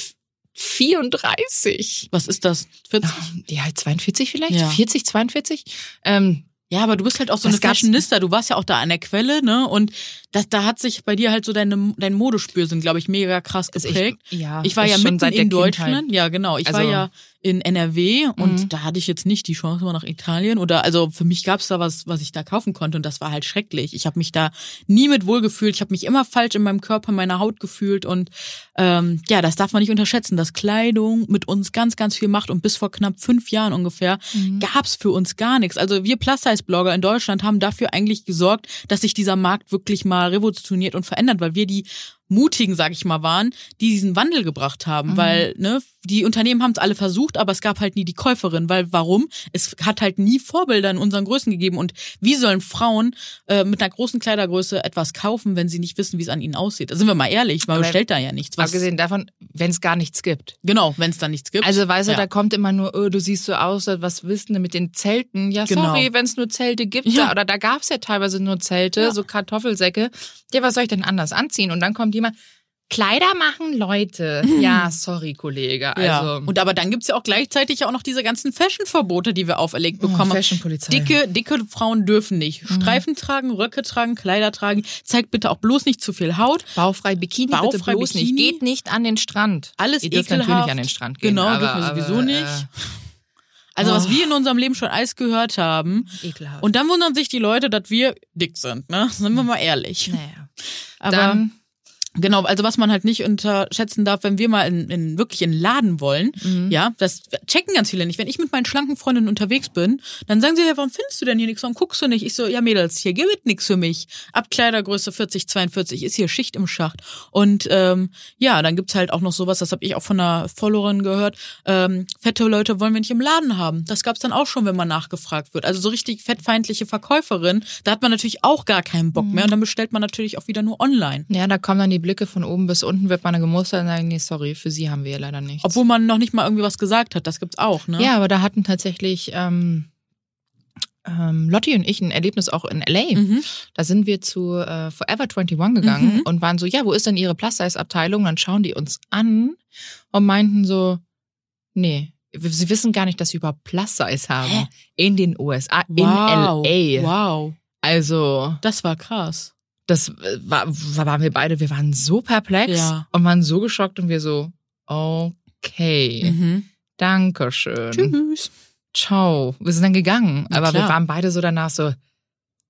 34. Was ist das? 40? Ja, 42 vielleicht? Ja. 40, 42? Ähm, Ja, aber du bist halt auch so Das eine Fashionista. Du warst ja auch da an der Quelle, ne? Und das, da hat sich bei dir halt so deine, dein Modespürsinn, glaube ich, mega krass also geprägt. ich, ja, Ich war ja mitten in Kindheit. Deutschland. Ja, genau. Ich war Also- ja in NRW und Mhm. da hatte ich jetzt nicht die Chance mal nach Italien oder also für mich gab's da was, was ich da kaufen konnte und das war halt schrecklich. Ich habe mich da nie mit wohl gefühlt. Ich habe mich immer falsch in meinem Körper, in meiner Haut gefühlt und ähm, ja, das darf man nicht unterschätzen, dass Kleidung mit uns ganz, ganz viel macht und bis vor knapp fünf Jahren ungefähr Mhm. gab's für uns gar nichts. Also wir Plus-Size-Blogger in Deutschland haben dafür eigentlich gesorgt, dass sich dieser Markt wirklich mal revolutioniert und verändert, weil wir die mutigen, sag ich mal, waren, die diesen Wandel gebracht haben, Mhm. weil ne, die Unternehmen haben es alle versucht, aber es gab halt nie die Käuferin, weil warum? Es hat halt nie Vorbilder in unseren Größen gegeben und wie sollen Frauen äh, mit einer großen Kleidergröße etwas kaufen, wenn sie nicht wissen, wie es an ihnen aussieht? Da sind wir mal ehrlich, man Aber bestellt da ja nichts. Was, Abgesehen davon, wenn es gar nichts gibt. genau, wenn es da nichts gibt. Also weißt du, Ja. da kommt immer nur, oh, du siehst so aus, was willst du denn mit den Zelten? Ja, Genau. sorry, wenn es nur Zelte gibt. Ja. Da, oder da gab's ja teilweise nur Zelte, Ja. so Kartoffelsäcke. Ja, was soll ich denn anders anziehen? Und dann kommt jemand, Kleider machen Leute. Ja, sorry, Kollege. ja. Also, Und aber dann gibt's ja auch gleichzeitig ja auch noch diese ganzen Fashion-Verbote, die wir auferlegt oh, bekommen. Fashion-Polizei. Dicke, dicke Frauen dürfen nicht Mhm. Streifen tragen, Röcke tragen, Kleider tragen. Zeigt bitte auch bloß nicht zu viel Haut. Baufrei Bikini, bitte Baufrei bloß Bikini. nicht. Geht nicht an den Strand. Alles Ihr dürft ekelhaft. natürlich an den Strand gehen. Genau, aber, dürfen wir sowieso aber, nicht. Also was Oh. wir in unserem Leben schon alles gehört haben. Äh, ekelhaft. Und dann wundern sich die Leute, dass wir dick sind, ne? Sind wir mal ehrlich. naja. Aber Dann, genau, also was man halt nicht unterschätzen darf, wenn wir mal in, in wirklich in einen Laden wollen, Mhm. ja, das checken ganz viele nicht. Wenn ich mit meinen schlanken Freundinnen unterwegs bin, dann sagen sie, ja, warum findest du denn hier nichts? Warum guckst du nicht? Ich so, ja Mädels, hier gibt nichts für mich. Ab Kleidergröße 40, 42 ist hier Schicht im Schacht. Und ähm, ja, dann gibt's halt auch noch sowas, das habe ich auch von einer Followerin gehört, ähm, fette Leute wollen wir nicht im Laden haben. Das gab's dann auch schon, wenn man nachgefragt wird. Also so richtig fettfeindliche Verkäuferin, da hat man natürlich auch gar keinen Bock mehr und dann bestellt man natürlich auch wieder nur online. ja, da kommen dann die Blicke von oben bis unten, wird man gemustert und sagen, nee, sorry, für sie haben wir ja leider nichts. Obwohl man noch nicht mal irgendwie was gesagt hat, das gibt's auch, ne? Ja, aber da hatten tatsächlich ähm, ähm, Lotti und ich ein Erlebnis auch in LA. Mhm. Da sind wir zu äh, Forever 21 gegangen Mhm. und waren so, ja, wo ist denn ihre Plus-Size-Abteilung? Dann schauen die uns an und meinten so, nee, sie wissen gar nicht, dass sie überhaupt Plus-Size haben. Hä? In den USA, Wow. in LA. Wow. Also, Das war krass. Das äh, war, war, waren wir beide, wir waren so perplex Ja. und waren so geschockt und wir so, okay, Mhm. Dankeschön. Tschüss. Ciao. Wir sind dann gegangen. Na aber wir waren beide so danach so,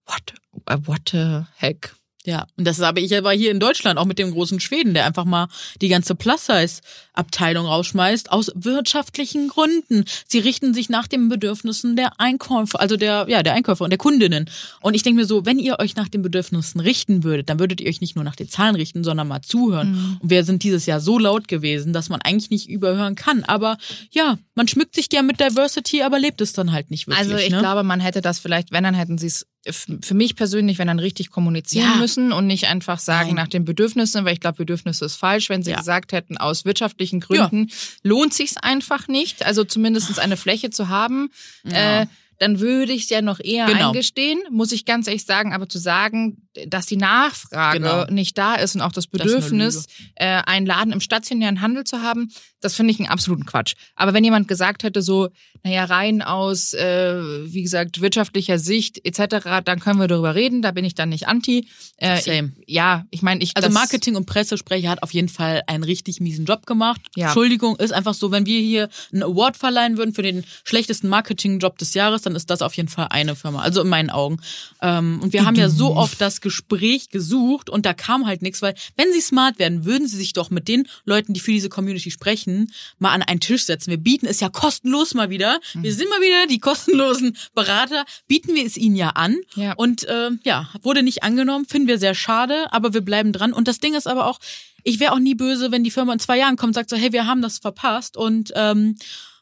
what, uh, what the heck? Ja, und das habe ich aber hier in Deutschland auch mit dem großen Schweden, der einfach mal die ganze Plus-Size-Abteilung rausschmeißt, aus wirtschaftlichen Gründen. Sie richten sich nach den Bedürfnissen der Einkäufer, also der, ja, der Einkäufer und der Kundinnen. Und ich denke mir so, wenn ihr euch nach den Bedürfnissen richten würdet, dann würdet ihr euch nicht nur nach den Zahlen richten, sondern mal zuhören. Mhm. Und wir sind dieses Jahr so laut gewesen, dass man eigentlich nicht überhören kann. Aber ja, man schmückt sich gern mit Diversity, aber lebt es dann halt nicht wirklich. Also ich ne? glaube, man hätte das vielleicht, wenn, dann hätten sie es für mich persönlich, wenn dann richtig kommunizieren Ja. müssen und nicht einfach sagen Nein. nach den Bedürfnissen, weil ich glaube, Bedürfnisse ist falsch. Wenn sie Ja. gesagt hätten, aus wirtschaftlichen Gründen lohnt sich's einfach nicht, also zumindest eine Fläche zu haben, Ja. äh, dann würde ich es ja noch eher Genau. eingestehen, muss ich ganz ehrlich sagen. Aber zu sagen, dass die Nachfrage Genau. nicht da ist und auch das Das Bedürfnis, äh, einen Laden im stationären Handel zu haben, das finde ich einen absoluten Quatsch. Aber wenn jemand gesagt hätte, so, naja, rein aus, äh, wie gesagt, wirtschaftlicher Sicht etc., dann können wir darüber reden, da bin ich dann nicht anti. Äh, Same. Ich, ja, ich meine, ich Also Marketing- und Pressesprecher hat auf jeden Fall einen richtig miesen Job gemacht. Ja. Entschuldigung, ist einfach so, wenn wir hier einen Award verleihen würden für den schlechtesten Marketing-Job des Jahres, dann ist das auf jeden Fall eine Firma. Also in meinen Augen. Ähm, und wir haben ja so oft das Gespräch gesucht und da kam halt nichts, weil wenn sie smart werden, würden sie sich doch mit den Leuten, die für diese Community sprechen, mal an einen Tisch setzen. Wir bieten es ja kostenlos mal wieder. Wir sind mal wieder die kostenlosen Berater. Bieten wir es ihnen ja an. Ja. Und äh, ja, wurde nicht angenommen. Finden wir sehr schade, aber wir bleiben dran. Und das Ding ist aber auch, ich wäre auch nie böse, wenn die Firma in zwei Jahren kommt und sagt so, hey, wir haben das verpasst und ähm,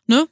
ne,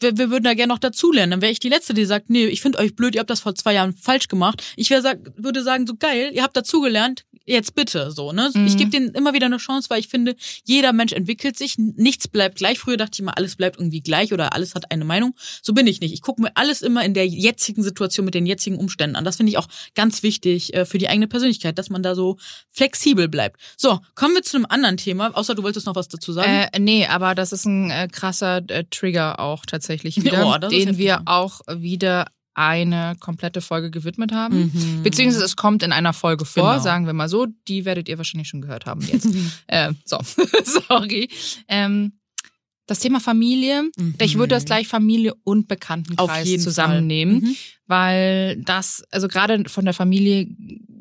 wir, wir würden da gerne noch dazulernen. Dann wäre ich die Letzte, die sagt, nee, ich finde euch blöd, ihr habt das vor zwei Jahren falsch gemacht. Ich wär, sag, würde sagen, so geil, ihr habt dazugelernt, jetzt bitte so. Ne? Ich gebe denen immer wieder eine Chance, weil ich finde, jeder Mensch entwickelt sich, nichts bleibt gleich. Früher dachte ich immer, alles bleibt irgendwie gleich oder alles hat eine Meinung. So bin ich nicht. Ich gucke mir alles immer in der jetzigen Situation mit den jetzigen Umständen an. Das finde ich auch ganz wichtig äh, für die eigene Persönlichkeit, dass man da so flexibel bleibt. So, kommen wir zu einem anderen Thema, außer du wolltest noch was dazu sagen. Äh, nee, aber das ist ein äh, krasser äh, Trigger auch tatsächlich wieder, Oh, das ist den wir auch wieder eine komplette Folge gewidmet haben. Mhm. Beziehungsweise es kommt in einer Folge vor, Genau. sagen wir mal so. Die werdet ihr wahrscheinlich schon gehört haben jetzt. äh, so, sorry. Ähm, das Thema Familie, Mhm. ich würde das gleich Familie und Bekanntenkreis zusammennehmen. Mhm. weil das, also gerade von der Familie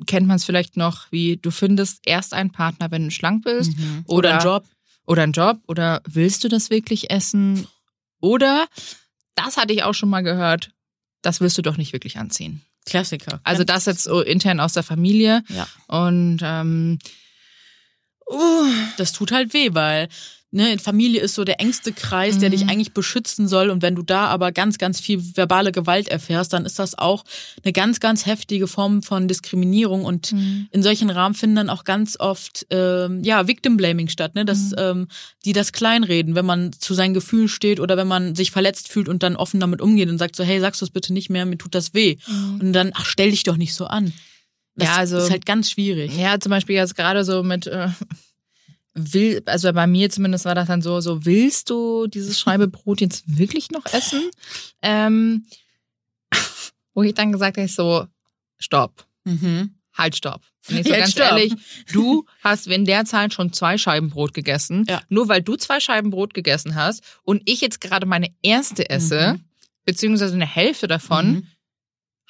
kennt man es vielleicht noch, wie du findest erst einen Partner, wenn du schlank bist Mhm. oder, Oder ein Job. oder einen Job oder willst du das wirklich essen oder das hatte ich auch schon mal gehört, das willst du doch nicht wirklich anziehen. Klassiker. Also das jetzt so intern aus der Familie Ja. und ähm, uh, das tut halt weh, weil ne, Familie ist so der engste Kreis, der dich Mhm. eigentlich beschützen soll. Und wenn du da aber ganz, ganz viel verbale Gewalt erfährst, dann ist das auch eine ganz, ganz heftige Form von Diskriminierung. Und Mhm. in solchen Rahmen finden dann auch ganz oft ähm, ja Victim Blaming statt, ne, dass Mhm. ähm, die das kleinreden, wenn man zu seinen Gefühlen steht oder wenn man sich verletzt fühlt und dann offen damit umgeht und sagt so, hey, sagst du es bitte nicht mehr, mir tut das weh. Und dann, ach, stell dich doch nicht so an. Das Ja, also- ist halt ganz schwierig. Ja, zum Beispiel jetzt gerade so mit äh, will, also bei mir zumindest war das dann so, so willst du dieses Scheibebrot jetzt wirklich noch essen? Ähm, wo ich dann gesagt habe, so, stopp, Mhm. halt, stopp. Und ich so Halt, ganz stopp. ehrlich, du hast in der Zeit schon zwei Scheiben Brot gegessen. Ja. Nur weil du zwei Scheiben Brot gegessen hast und ich jetzt gerade meine erste esse, Mhm. beziehungsweise eine Hälfte davon, Mhm.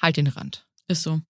halt den Rand. Ist so.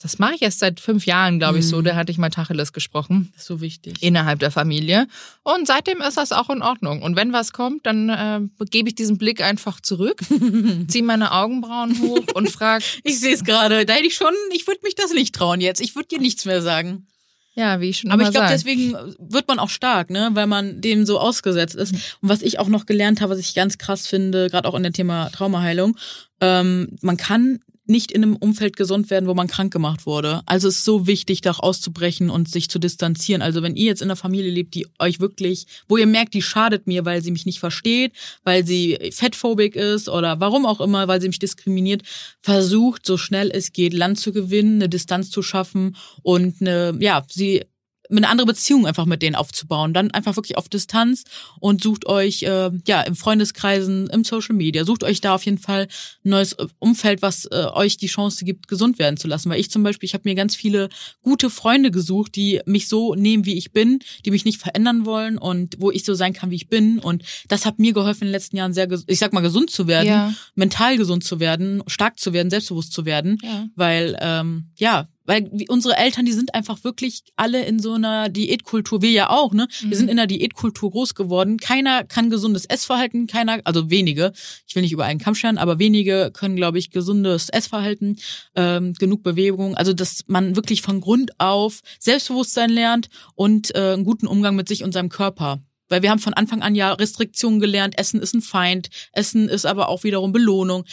Das mache ich erst seit fünf Jahren, glaube ich, so. Mhm. Da hatte ich mal Tacheles gesprochen Ist so wichtig. innerhalb der Familie. Und seitdem ist das auch in Ordnung. Und wenn was kommt, dann äh, gebe ich diesen Blick einfach zurück, ziehe meine Augenbrauen hoch und frage, Ich sehe es gerade. Da hätte ich schon, ich würde mich das nicht trauen jetzt. Ich würde dir nichts mehr sagen. ja, wie ich schon Aber ich glaube, deswegen wird man auch stark, ne, weil man dem so ausgesetzt ist. Und was ich auch noch gelernt habe, was ich ganz krass finde, gerade auch in dem Thema Traumaheilung, ähm, man kann nicht in einem Umfeld gesund werden, wo man krank gemacht wurde. Also es ist so wichtig, da auch auszubrechen und sich zu distanzieren. Also wenn ihr jetzt in einer Familie lebt, die euch wirklich, wo ihr merkt, die schadet mir, weil sie mich nicht versteht, weil sie fettphobik ist oder warum auch immer, weil sie mich diskriminiert, versucht so schnell es geht, Land zu gewinnen, eine Distanz zu schaffen und eine, ja, sie eine andere Beziehung einfach mit denen aufzubauen. Dann einfach wirklich auf Distanz und sucht euch äh, ja im Freundeskreisen, im Social Media, sucht euch da auf jeden Fall ein neues Umfeld, was äh, euch die Chance gibt, gesund werden zu lassen. Weil ich zum Beispiel, ich habe mir ganz viele gute Freunde gesucht, die mich so nehmen, wie ich bin, die mich nicht verändern wollen und wo ich so sein kann, wie ich bin. Und das hat mir geholfen, in den letzten Jahren sehr, ich sag mal, gesund zu werden, Ja. mental gesund zu werden, stark zu werden, selbstbewusst zu werden Ja. weil ähm, ja, weil wie- unsere Eltern, die sind einfach wirklich alle in so einer Diätkultur, wir ja auch, ne? Wir Mhm. sind in einer Diätkultur groß geworden. Keiner kann gesundes Essverhalten, keiner, also wenige, ich will nicht über einen Kamm scheren, aber wenige können, glaube ich, gesundes Essverhalten, ähm, genug Bewegung, also dass man wirklich von Grund auf Selbstbewusstsein lernt und äh, einen guten Umgang mit sich und seinem Körper. Weil wir haben von Anfang an ja Restriktionen gelernt, Essen ist ein Feind, Essen ist aber auch wiederum Belohnung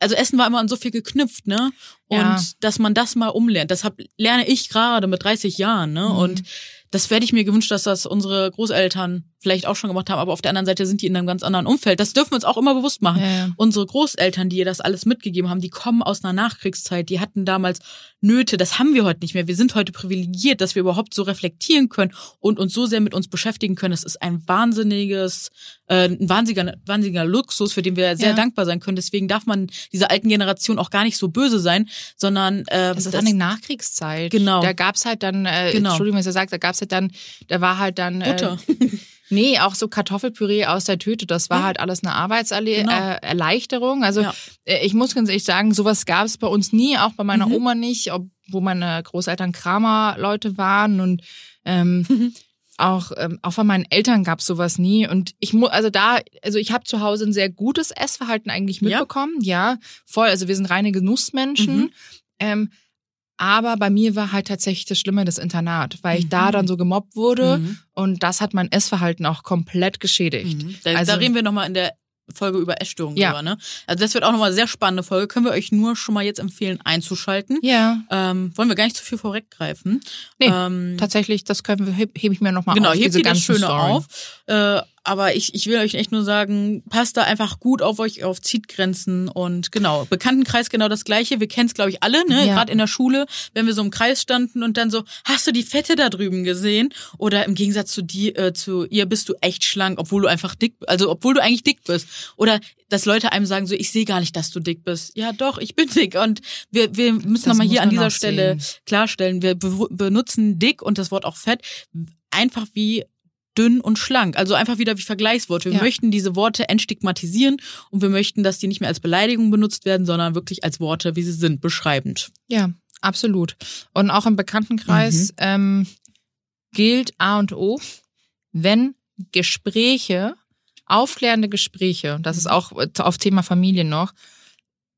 also Essen war immer an so viel geknüpft, ne? Und Ja. dass man das mal umlernt. Deshalb lerne ich gerade mit 30 Jahren, ne? Mhm. Und das werde ich mir gewünscht, dass das unsere Großeltern vielleicht auch schon gemacht haben, aber auf der anderen Seite sind die in einem ganz anderen Umfeld. Das dürfen wir uns auch immer bewusst machen. Ja, ja. Unsere Großeltern, die ihr das alles mitgegeben haben, die kommen aus einer Nachkriegszeit, die hatten damals Nöte, das haben wir heute nicht mehr. Wir sind heute privilegiert, dass wir überhaupt so reflektieren können und uns so sehr mit uns beschäftigen können. Das ist ein wahnsinniges, äh, ein wahnsinniger, wahnsinniger Luxus, für den wir sehr Ja. dankbar sein können. Deswegen darf man dieser alten Generation auch gar nicht so böse sein, sondern äh, Das ist das- an die Nachkriegszeit. Genau. Da gab's halt dann, äh, Genau. Entschuldigung, was er sagt, da gab's halt dann, da war halt dann. Äh, Butter. Nee, auch so Kartoffelpüree aus der Tüte, das war Ja. halt alles eine Genau. Arbeitserleichterung. Also Ja. äh, ich muss ganz ehrlich sagen, sowas gab es bei uns nie, auch bei meiner Mhm. Oma nicht, ob, wo meine Großeltern Kramer-Leute waren und ähm, auch, ähm, auch von meinen Eltern gab es sowas nie. Und ich muss, also da, also ich habe zu Hause ein sehr gutes Essverhalten eigentlich Ja. mitbekommen. Ja, voll. Also wir sind reine Genussmenschen. Mhm. Ähm, aber bei mir war halt tatsächlich das Schlimme das Internat, weil ich da Mhm. dann so gemobbt wurde Mhm. und das hat mein Essverhalten auch komplett geschädigt. Mhm. Da, Also- da reden wir nochmal in der Folge über Essstörungen Ja. drüber, ne? Also das wird auch nochmal eine sehr spannende Folge. Können wir euch nur schon mal jetzt empfehlen, einzuschalten. Ja, Ähm, wollen wir gar nicht zu viel vorweggreifen. Nee, ähm, tatsächlich, das können wir, heb, hebe ich mir nochmal Genau, auf. hebt diese ihr das Schöne Storyen. auf. Äh, aber ich, ich will euch echt nur sagen, passt da einfach gut auf euch auf, zieht Grenzen und genau, Bekanntenkreis genau das gleiche. Wir kennen es, glaube ich, alle, ne? Ja. Gerade in der Schule, wenn wir so im Kreis standen und dann so, hast du die Fette da drüben gesehen? Oder im Gegensatz zu dir, äh, zu ihr bist du echt schlank, obwohl du einfach dick, also obwohl du eigentlich dick bist. Oder dass Leute einem sagen so, ich sehe gar nicht, dass du dick bist. Ja, doch, ich bin dick. Und wir, wir müssen nochmal hier an dieser Stelle klarstellen, wir be benutzen dick und das Wort auch fett einfach wie dünn und schlank. Also einfach wieder wie Vergleichswort. Wir Ja. möchten diese Worte entstigmatisieren und wir möchten, dass die nicht mehr als Beleidigung benutzt werden, sondern wirklich als Worte, wie sie sind, beschreibend. Ja, absolut. Und auch im Bekanntenkreis Mhm. ähm, gilt A und O, wenn Gespräche, aufklärende Gespräche, das Mhm. ist auch äh, auf Thema Familie noch,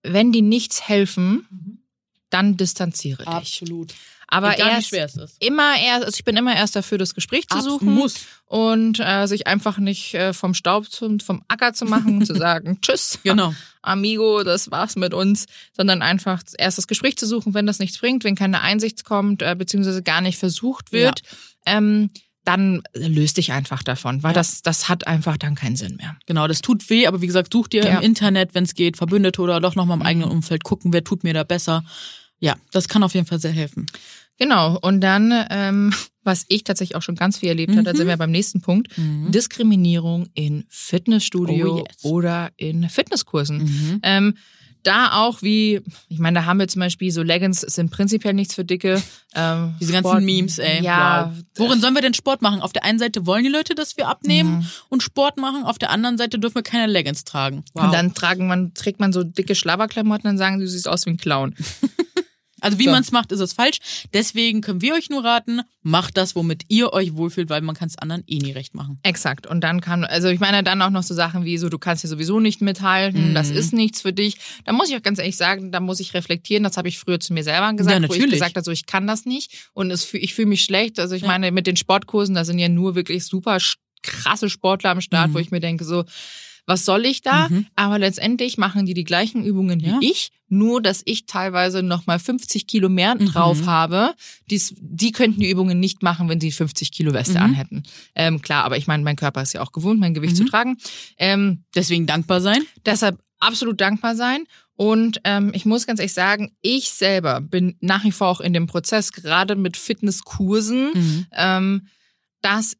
wenn die nichts helfen, dann distanziere dich. Absolut. Aber Egal wie erst schwer es ist. immer erst, also ich bin immer erst dafür, das Gespräch zu Abs- suchen Muss. und äh, sich einfach nicht äh, vom Staub zum vom Acker zu machen und zu sagen, tschüss, Genau. Amigo, das war's mit uns, sondern einfach erst das Gespräch zu suchen, wenn das nichts bringt, wenn keine Einsicht kommt, äh, beziehungsweise gar nicht versucht wird, ähm, dann löst dich einfach davon, weil Ja. das, das hat einfach dann keinen Sinn mehr. Genau, das tut weh, aber wie gesagt, sucht ihr Ja. im Internet, wenn es geht, Verbündete oder doch nochmal im Mhm. eigenen Umfeld gucken, wer tut mir da besser. Ja, das kann auf jeden Fall sehr helfen. Genau, und dann, ähm, was ich tatsächlich auch schon ganz viel erlebt habe, da Mhm. sind wir beim nächsten Punkt, Diskriminierung in Fitnessstudio Oh, yes. oder in Fitnesskursen. Mhm. Ähm, da auch wie, ich meine, da haben wir zum Beispiel so Leggings sind prinzipiell nichts für Dicke. Ähm, Diese ganzen Sport- Memes, ey. Ja, wow. Worin sollen wir denn Sport machen? Auf der einen Seite wollen die Leute, dass wir abnehmen Mhm. und Sport machen, auf der anderen Seite dürfen wir keine Leggings tragen. Wow. Und dann tragen man, trägt man so dicke Schlabberklamotten und sagen, du siehst aus wie ein Clown. also wie So. man es macht, ist es falsch. Deswegen können wir euch nur raten, macht das, womit ihr euch wohlfühlt, weil man kann es anderen eh nie recht machen. Exakt. Und dann kann, also ich meine dann auch noch so Sachen wie so, du kannst dir sowieso nicht mithalten, Mhm. das ist nichts für dich. Da muss ich auch ganz ehrlich sagen, da muss ich reflektieren. Das habe ich früher zu mir selber gesagt, Ja, wo ich natürlich. gesagt habe, so ich kann das nicht. Und es, ich fühle mich schlecht. Also ich Ja. meine, mit den Sportkursen, da sind ja nur wirklich super krasse Sportler am Start, Mhm. wo ich mir denke, so, was soll ich da? Mhm. Aber letztendlich machen die die gleichen Übungen wie Ja. ich, nur dass ich teilweise noch mal 50 Kilo mehr Mhm. drauf habe. Dies, die könnten die Übungen nicht machen, wenn sie 50 Kilo Weste Mhm. anhätten. Ähm, klar, aber ich meine, mein Körper ist ja auch gewohnt, mein Gewicht Mhm. zu tragen. Ähm, Deswegen dankbar sein. deshalb absolut dankbar sein. Und ähm, ich muss ganz ehrlich sagen, ich selber bin nach wie vor auch in dem Prozess, gerade mit Fitnesskursen, Mhm. ähm, dass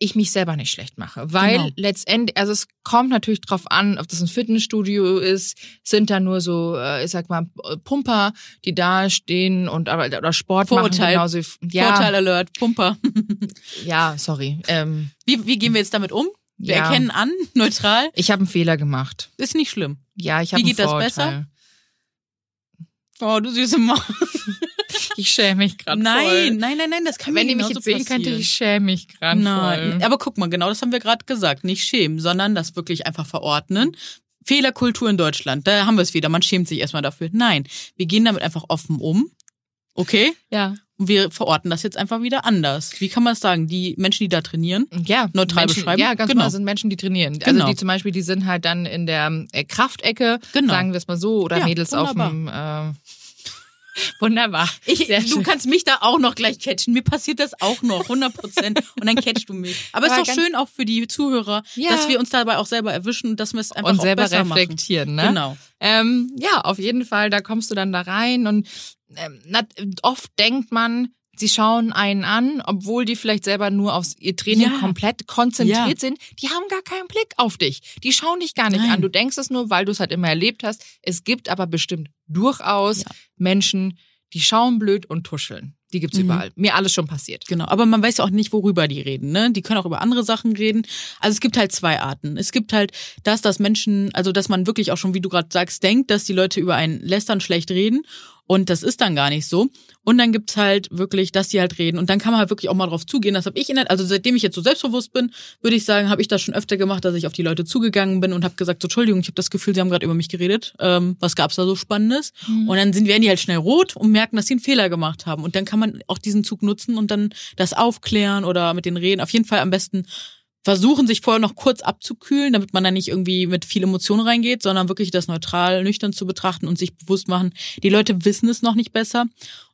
ich mich selber nicht schlecht mache. Weil Genau. letztendlich, also es kommt natürlich drauf an, ob das ein Fitnessstudio ist, sind da nur so, äh, ich sag mal, Pumper, die da stehen und oder Sport Vorurteil. machen genauso. Ja, Vorteil Alert, Pumper. ja, sorry. Ähm, Wie, wie gehen wir jetzt damit um? Wir Ja. erkennen an, neutral, ich habe einen Fehler gemacht. ist nicht schlimm. Ja, ich habe Wie geht das Vorurteil. besser? Oh, du süße Maus. Ich schäme mich gerade Nein, voll. nein, nein, nein, das kann Wenn mir ihr mich jetzt sehen passieren. ich schäme mich gerade Nein, voll. aber guck mal, genau das haben wir gerade gesagt. Nicht schämen, sondern das wirklich einfach verordnen. Fehlerkultur in Deutschland, da haben wir es wieder. Man schämt sich erstmal dafür. Nein, wir gehen damit einfach offen um. Okay? Ja. Und wir verorten das jetzt einfach wieder anders. Wie kann man es sagen? Die Menschen, die da trainieren, Ja, Neutral Menschen, beschreiben? Ja, ganz Genau. Das sind Menschen, die trainieren. Genau. Also die zum Beispiel, die sind halt dann in der äh, Kraftecke, Genau. sagen wir es mal so, oder Ja, Mädels auf dem. Äh, wunderbar. Ich, du schön. kannst mich da auch noch gleich catchen. Mir passiert das auch noch, 100 Prozent. Und dann catchst du mich. Aber es ist doch schön auch für die Zuhörer, Ja. dass wir uns dabei auch selber erwischen und dass wir es einfach und auch selber besser reflektieren, ne? machen. Genau. Ähm, ja, auf jeden Fall, da kommst du dann da rein und ähm, oft denkt man, sie schauen einen an, obwohl die vielleicht selber nur aufs ihr Training Ja. komplett konzentriert Ja. sind. Die haben gar keinen Blick auf dich. Die schauen dich gar nicht Nein. an. Du denkst es nur, weil du es halt immer erlebt hast. Es gibt aber bestimmt durchaus Ja. Menschen, die schauen blöd und tuscheln. Die gibt's überall. Mir alles schon passiert. Genau, aber man weiß ja auch nicht, worüber die reden. Ne? Die können auch über andere Sachen reden. Also es gibt halt zwei Arten. Es gibt halt das, dass Menschen, also dass man wirklich auch schon, wie du gerade sagst, denkt, dass die Leute über einen lästern schlecht reden. Und das ist dann gar nicht so. Und dann gibt's halt wirklich, dass die halt reden. Und dann kann man halt wirklich auch mal drauf zugehen. Das habe ich in der, also seitdem ich jetzt so selbstbewusst bin, würde ich sagen, habe ich das schon öfter gemacht, dass ich auf die Leute zugegangen bin und habe gesagt, so, Entschuldigung, ich habe das Gefühl, sie haben gerade über mich geredet. Ähm, was gab's da so Spannendes? Und dann sind werden die halt schnell rot und merken, dass sie einen Fehler gemacht haben. Und dann kann man auch diesen Zug nutzen und dann das aufklären oder mit denen reden. Auf jeden Fall am besten versuchen, sich vorher noch kurz abzukühlen, damit man da nicht irgendwie mit viel Emotion reingeht, sondern wirklich das neutral, nüchtern zu betrachten und sich bewusst machen, die Leute wissen es noch nicht besser.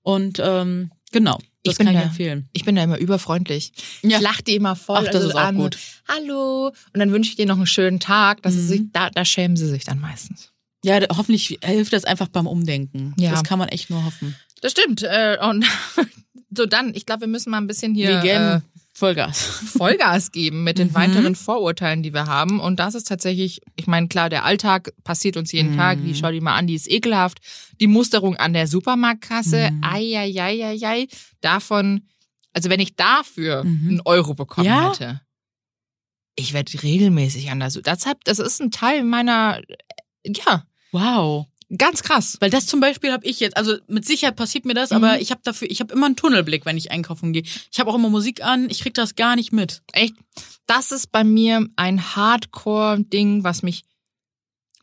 Und ähm, genau, das Ich bin kann ich da- empfehlen. Ich bin da immer überfreundlich. Ja. Ich lach die immer voll Ach, das also ist auch an. gut. Hallo. Und dann wünsche ich dir noch einen schönen Tag. Sie Mhm. sich, da, da schämen sie sich dann meistens. Ja, hoffentlich hilft das einfach beim Umdenken. Ja. Das kann man echt nur hoffen. Das stimmt. Äh, und so dann, ich glaube, wir müssen mal ein bisschen hier geben äh, Vollgas. Vollgas geben mit den Mhm. weiteren Vorurteilen, die wir haben. Und das ist tatsächlich, ich meine, klar, der Alltag passiert uns jeden Mhm. Tag. Die schau die mal an, die ist ekelhaft. Die Musterung an der Supermarktkasse, Mhm. ei, ei, ei, ei, ei. Davon, also wenn ich dafür Mhm. einen Euro bekommen Ja? hätte, ich werde regelmäßig an der Supermarktkasse. Das ist ein Teil meiner, ja, Wow. Ganz krass. Weil das zum Beispiel habe ich jetzt, also mit Sicherheit passiert mir das, Mhm. aber ich habe dafür, ich habe immer einen Tunnelblick, wenn ich einkaufen gehe. Ich habe auch immer Musik an, ich krieg das gar nicht mit. Echt, das ist bei mir ein Hardcore-Ding, was mich,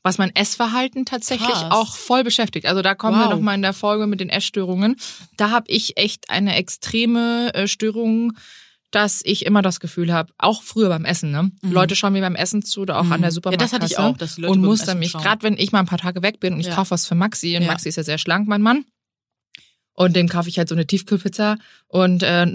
was mein Essverhalten tatsächlich Krass. auch voll beschäftigt. Also da kommen wir Wow. noch mal in der Folge mit den Essstörungen. Da habe ich echt eine extreme äh, Störung, dass ich immer das Gefühl habe, auch früher beim Essen, ne? Mhm. Leute schauen mir beim Essen zu oder auch Mhm. an der Ja, das Supermarktkasse. hatte ich auch, dass die Leute und musste mich, gerade wenn ich mal ein paar Tage weg bin und ich Ja. kaufe was für Maxi, und Ja. Maxi ist ja sehr schlank, mein Mann. Und dem kaufe ich halt so eine Tiefkühlpizza und äh,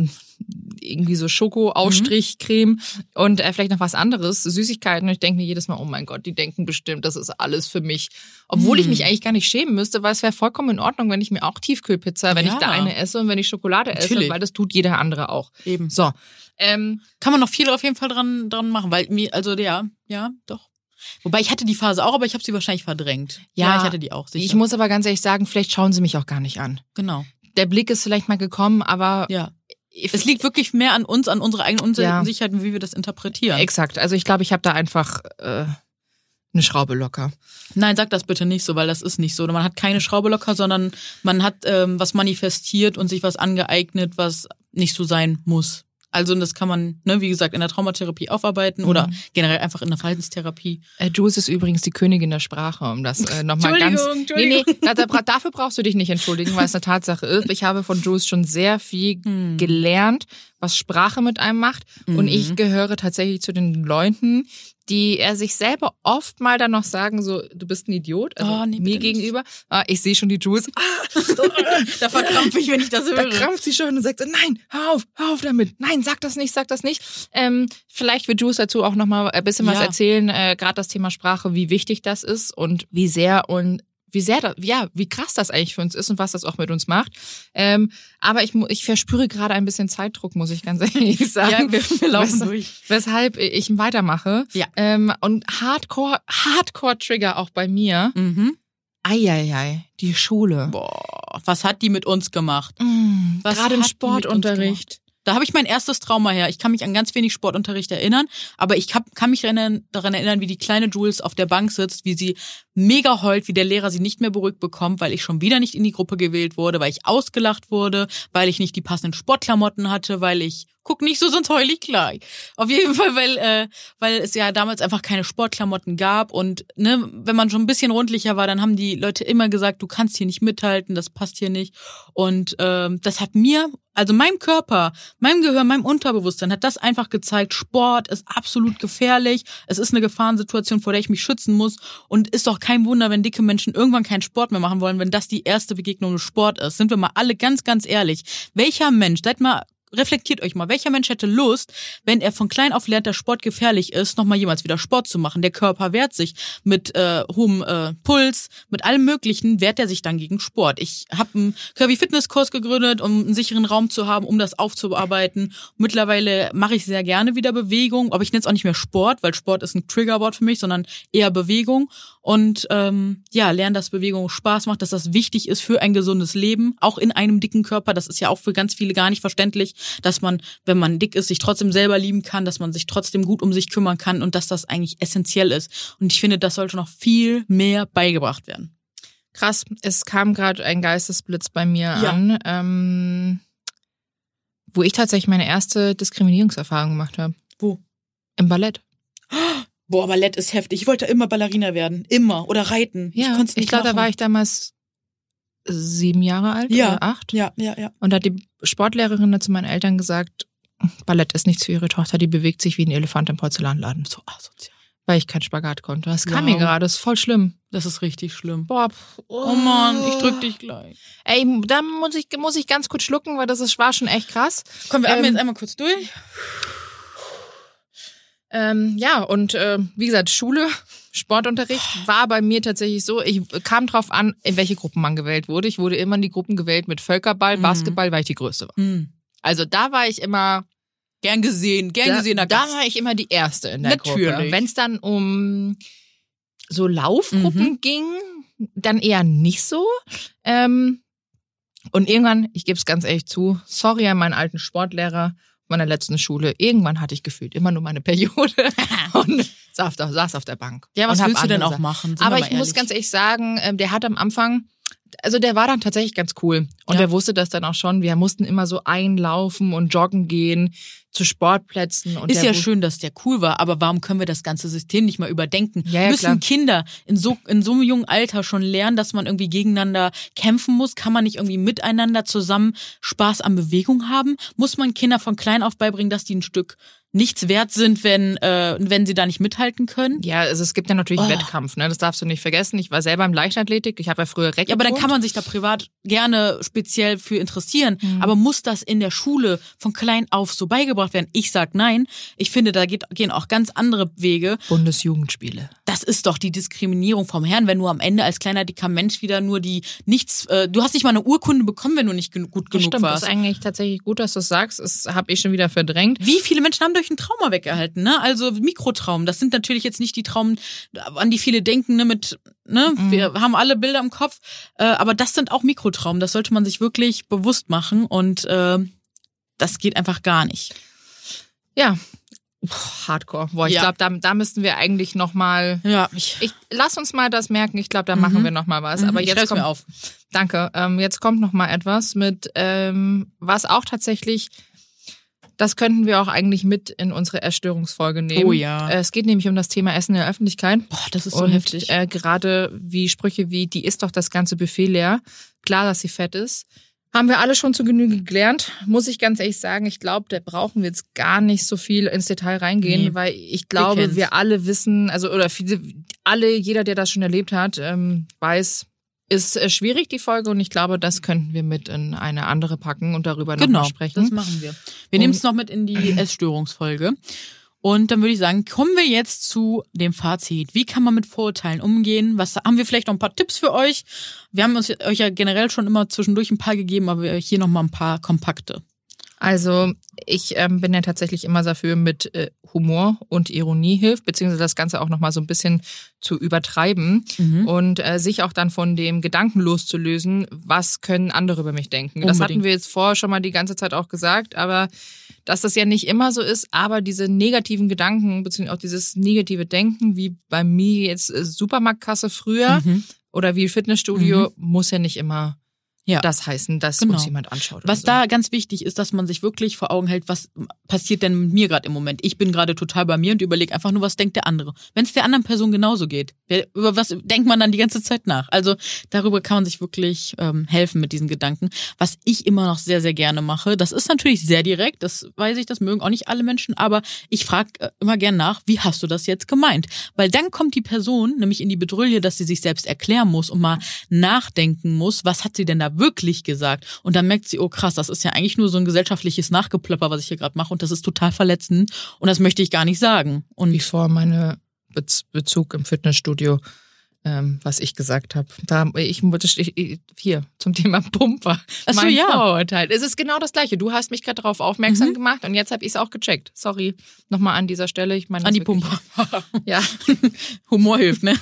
irgendwie so Schoko-Ausstrichcreme und äh, vielleicht noch was anderes, Süßigkeiten. Und ich denke mir jedes Mal, oh mein Gott, die denken bestimmt, das ist alles für mich. Obwohl ich Hm. mich eigentlich gar nicht schämen müsste, weil es wäre vollkommen in Ordnung, wenn ich mir auch Tiefkühlpizza, wenn Ja. ich da eine esse und wenn ich Schokolade esse, Natürlich. weil das tut jeder andere auch. Eben. So. Ähm, Kann man noch viel auf jeden Fall dran, dran machen, weil mir, also ja, ja, doch. Wobei ich hatte die Phase auch, aber ich habe sie wahrscheinlich verdrängt. Ja, ich hatte die auch. Sicher. ich muss aber ganz ehrlich sagen, vielleicht schauen sie mich auch gar nicht an. genau. Der Blick ist vielleicht mal gekommen, aber Ja. Es liegt wirklich mehr an uns, an unserer eigenen Ja. Unsicherheit, wie wir das interpretieren. Exakt. Also ich glaube, ich habe da einfach äh, eine Schraube locker. Nein, sag das bitte nicht so, weil das ist nicht so. Man hat keine Schraube locker, sondern man hat ähm, was manifestiert und sich was angeeignet, was nicht so sein muss. Also das kann man, ne, wie gesagt, in der Traumatherapie aufarbeiten oder generell einfach in der Verhaltenstherapie. Äh, Jules ist übrigens die Königin der Sprache, um das äh, nochmal ganz. Entschuldigung, Nee, nee, dafür brauchst du dich nicht entschuldigen, weil es eine Tatsache ist. Ich habe von Jules schon sehr viel Hm. gelernt, was Sprache mit einem macht. Und Mhm. ich gehöre tatsächlich zu den Leuten, die er sich selber oft mal dann noch sagen, so, du bist ein Idiot, also Oh, nee, mir gegenüber. Ah, ich sehe schon die Jules. Ah, Da verkrampfe ich, wenn ich das Da höre. krampft sie schon und sagt, nein, hör auf, hör auf damit. Nein, sag das nicht, sag das nicht. Ähm, vielleicht wird Jules dazu auch nochmal ein bisschen was Ja. erzählen, äh, gerade das Thema Sprache, wie wichtig das ist und wie sehr und wie sehr, das, ja, wie krass das eigentlich für uns ist und was das auch mit uns macht. Ähm, aber ich, ich verspüre gerade ein bisschen Zeitdruck, muss ich ganz ehrlich sagen. Ja, wir, wir laufen Wes- durch. Weshalb ich weitermache. Ja. Ähm, und Hardcore, Hardcore-Trigger auch bei mir. Mhm. Eieiei, die Schule. Boah, was hat die mit uns gemacht? Was Gerade im Sportunterricht. Da habe ich mein erstes Trauma her. Ich kann mich an ganz wenig Sportunterricht erinnern, aber ich hab, kann mich erinnern, daran erinnern, wie die kleine Jules auf der Bank sitzt, wie sie mega heult, wie der Lehrer sie nicht mehr beruhigt bekommt, weil ich schon wieder nicht in die Gruppe gewählt wurde, weil ich ausgelacht wurde, weil ich nicht die passenden Sportklamotten hatte, weil ich guck nicht so, sonst heul ich gleich. Auf jeden Fall, weil äh, weil es ja damals einfach keine Sportklamotten gab und ne, wenn man schon ein bisschen rundlicher war, dann haben die Leute immer gesagt, du kannst hier nicht mithalten, das passt hier nicht. Und ähm, das hat mir, also meinem Körper, meinem Gehirn, meinem Unterbewusstsein hat das einfach gezeigt, Sport ist absolut gefährlich. Es ist eine Gefahrensituation, vor der ich mich schützen muss. Und ist doch kein Wunder, wenn dicke Menschen irgendwann keinen Sport mehr machen wollen, wenn das die erste Begegnung mit Sport ist. Sind wir mal alle ganz, ganz ehrlich. Welcher Mensch, seid mal reflektiert euch mal, welcher Mensch hätte Lust, wenn er von klein auf lernt, dass Sport gefährlich ist, nochmal jemals wieder Sport zu machen. Der Körper wehrt sich mit äh, hohem äh, Puls, mit allem Möglichen wehrt er sich dann gegen Sport. Ich habe einen Kirby Fitnesskurs gegründet, um einen sicheren Raum zu haben, um das aufzuarbeiten. Mittlerweile mache ich sehr gerne wieder Bewegung, aber ich nenne es auch nicht mehr Sport, weil Sport ist ein Triggerwort für mich, sondern eher Bewegung und ähm, ja, lernen, dass Bewegung Spaß macht, dass das wichtig ist für ein gesundes Leben, auch in einem dicken Körper. Das ist ja auch für ganz viele gar nicht verständlich dass man, wenn man dick ist, sich trotzdem selber lieben kann, dass man sich trotzdem gut um sich kümmern kann und dass das eigentlich essentiell ist. Und ich finde, das sollte noch viel mehr beigebracht werden. Krass, es kam gerade ein Geistesblitz bei mir Ja. an, ähm, wo ich tatsächlich meine erste Diskriminierungserfahrung gemacht habe. Wo? Im Ballett. Boah, Ballett ist heftig. Ich wollte immer Ballerina werden. Immer. Oder reiten. Ja, ich, ich glaube, da war ich damals sieben Jahre alt Ja. oder acht. Ja, ja, ja. Und da hat die Sportlehrerin dann zu meinen Eltern gesagt, Ballett ist nichts für ihre Tochter, die bewegt sich wie ein Elefant im Porzellanladen. So asozial. Weil ich keinen Spagat konnte. Das kam Wow. mir gerade, das ist voll schlimm. Das ist richtig schlimm. Boah, pff, Oh Mann, ich drück dich gleich. Ey, da muss ich, muss ich ganz kurz schlucken, weil das ist, war schon echt krass. Komm, wir atmen Ähm, jetzt einmal kurz durch. Ähm, ja, und äh, wie gesagt, Schule, Sportunterricht war bei mir tatsächlich so, ich kam drauf an, in welche Gruppen man gewählt wurde. Ich wurde immer in die Gruppen gewählt mit Völkerball, Mhm. Basketball, weil ich die Größte war. Hm. Also da war ich immer, Gern gesehen, gern da, gesehener da Gast. war ich immer die Erste in der Gruppe. Natürlich. Wenn es dann um so Laufgruppen Mhm. ging, dann eher nicht so. Ähm, und irgendwann, ich gebe es ganz ehrlich zu, sorry an meinen alten Sportlehrer meiner letzten Schule, irgendwann hatte ich gefühlt immer nur meine Periode und saß auf, saß auf der Bank. ja, was willst du denn auch machen? Sind Aber ich mal muss ehrlich. ganz ehrlich sagen, ähm, der hat am Anfang, also der war dann tatsächlich ganz cool. Und Ja. der wusste das dann auch schon. Wir mussten immer so einlaufen und joggen gehen zu Sportplätzen. Und Ist ja schön, dass der cool war, aber warum können wir das ganze System nicht mal überdenken? Ja, ja, Müssen klar. Kinder in so, in so einem jungen Alter schon lernen, dass man irgendwie gegeneinander kämpfen muss? Kann man nicht irgendwie miteinander zusammen Spaß an Bewegung haben? Muss man Kinder von klein auf beibringen, dass die ein Stück nichts wert sind, wenn, äh, wenn sie da nicht mithalten können? Ja, also es gibt ja natürlich Oh. Wettkampf, ne? Das darfst du nicht vergessen. Ich war selber im Leichtathletik. Ich habe ja früher Reck Ja, aber dann kann man sich da privat gerne speziell für interessieren. Mhm. Aber muss das in der Schule von klein auf so beigebracht werden? Ich sag nein. Ich finde, da geht, gehen auch ganz andere Wege. Bundesjugendspiele. Das ist doch die Diskriminierung vom Herrn, wenn du am Ende als kleiner dicker Mensch wieder nur die nichts, äh, du hast nicht mal eine Urkunde bekommen, wenn du nicht gut Das genug stimmt, das warst. ist eigentlich tatsächlich gut, dass du es sagst. Das habe ich schon wieder verdrängt. Wie viele Menschen haben durch ein Trauma weggehalten, ne? Also Mikrotraumen. Das sind natürlich jetzt nicht die Traumen, an die viele denken, ne? Mit, ne? Mhm. Wir haben alle Bilder im Kopf, äh, aber das sind auch Mikrotraumen. Das sollte man sich wirklich bewusst machen und äh, das geht einfach gar nicht. Ja. Hardcore. Boah, ich Ja. glaube, da, da müssten wir eigentlich noch mal. Ja, ich, Ich lass uns mal das merken. Ich glaube, da Mhm. machen wir noch mal was. Aber ich jetzt kommt, mir auf. Danke. Ähm, jetzt kommt noch mal etwas mit, ähm, was auch tatsächlich, das könnten wir auch eigentlich mit in unsere Essstörungsfolge nehmen. Oh ja. Äh, Es geht nämlich um das Thema Essen in der Öffentlichkeit. Boah, das ist so und heftig. Äh, gerade wie Sprüche wie, die isst doch das ganze Buffet leer. Klar, dass sie fett ist. Haben wir alle schon zu Genüge gelernt. Muss ich ganz ehrlich sagen, ich glaube, da brauchen wir jetzt gar nicht so viel ins Detail reingehen, Nee. weil ich glaube, kennen's. wir alle wissen, also oder viele, alle, jeder, der das schon erlebt hat, ähm, weiß, ist äh, schwierig die Folge und ich glaube, das könnten wir mit in eine andere packen und darüber Genau, nochmal sprechen. das machen wir. Wir nehmen es noch mit in die Essstörungsfolge. Und dann würde ich sagen, kommen wir jetzt zu dem Fazit. Wie kann man mit Vorurteilen umgehen? Was haben wir vielleicht noch ein paar Tipps für euch? Wir haben uns euch ja generell schon immer zwischendurch ein paar gegeben, aber hier noch mal ein paar kompakte. Also ich ähm, bin ja tatsächlich immer dafür, mit äh, Humor und Ironie hilft, beziehungsweise das Ganze auch nochmal so ein bisschen zu übertreiben Mhm. und äh, sich auch dann von dem Gedanken loszulösen, was können andere über mich denken. Das Unbedingt. hatten wir jetzt vorher schon mal die ganze Zeit auch gesagt, aber dass das ja nicht immer so ist, aber diese negativen Gedanken, beziehungsweise auch dieses negative Denken, wie bei mir jetzt äh, Supermarktkasse früher Mhm. oder wie Fitnessstudio, muss ja nicht immer Ja. das heißen, dass Genau. uns jemand anschaut. Was so. da ganz wichtig ist, dass man sich wirklich vor Augen hält, was passiert denn mit mir gerade im Moment. Ich bin gerade total bei mir und überlege einfach nur, was denkt der andere. Wenn es der anderen Person genauso geht, wer, über was denkt man dann die ganze Zeit nach? Also darüber kann man sich wirklich ähm, helfen mit diesen Gedanken. Was ich immer noch sehr, sehr gerne mache, das ist natürlich sehr direkt, das weiß ich, das mögen auch nicht alle Menschen, aber ich frage äh, immer gern nach, wie hast du das jetzt gemeint? Weil dann kommt die Person nämlich in die Bedrulle, dass sie sich selbst erklären muss und mal nachdenken muss, was hat sie denn da wirklich gesagt. Und dann merkt sie, oh krass, das ist ja eigentlich nur so ein gesellschaftliches Nachgeplapper, was ich hier gerade mache und das ist total verletzend und das möchte ich gar nicht sagen. Und Wie vor meine Bez Bezug im Fitnessstudio, ähm, was ich gesagt habe. Da ich, ich hier zum Thema Pumper. Ach so, mein ja. Vorurteil. Es ist genau das gleiche. Du hast mich gerade darauf aufmerksam Mhm. gemacht und jetzt habe ich es auch gecheckt. Sorry nochmal an dieser Stelle. Ich meine an die wirklich- Pumpe. Ja, Humor hilft, ne?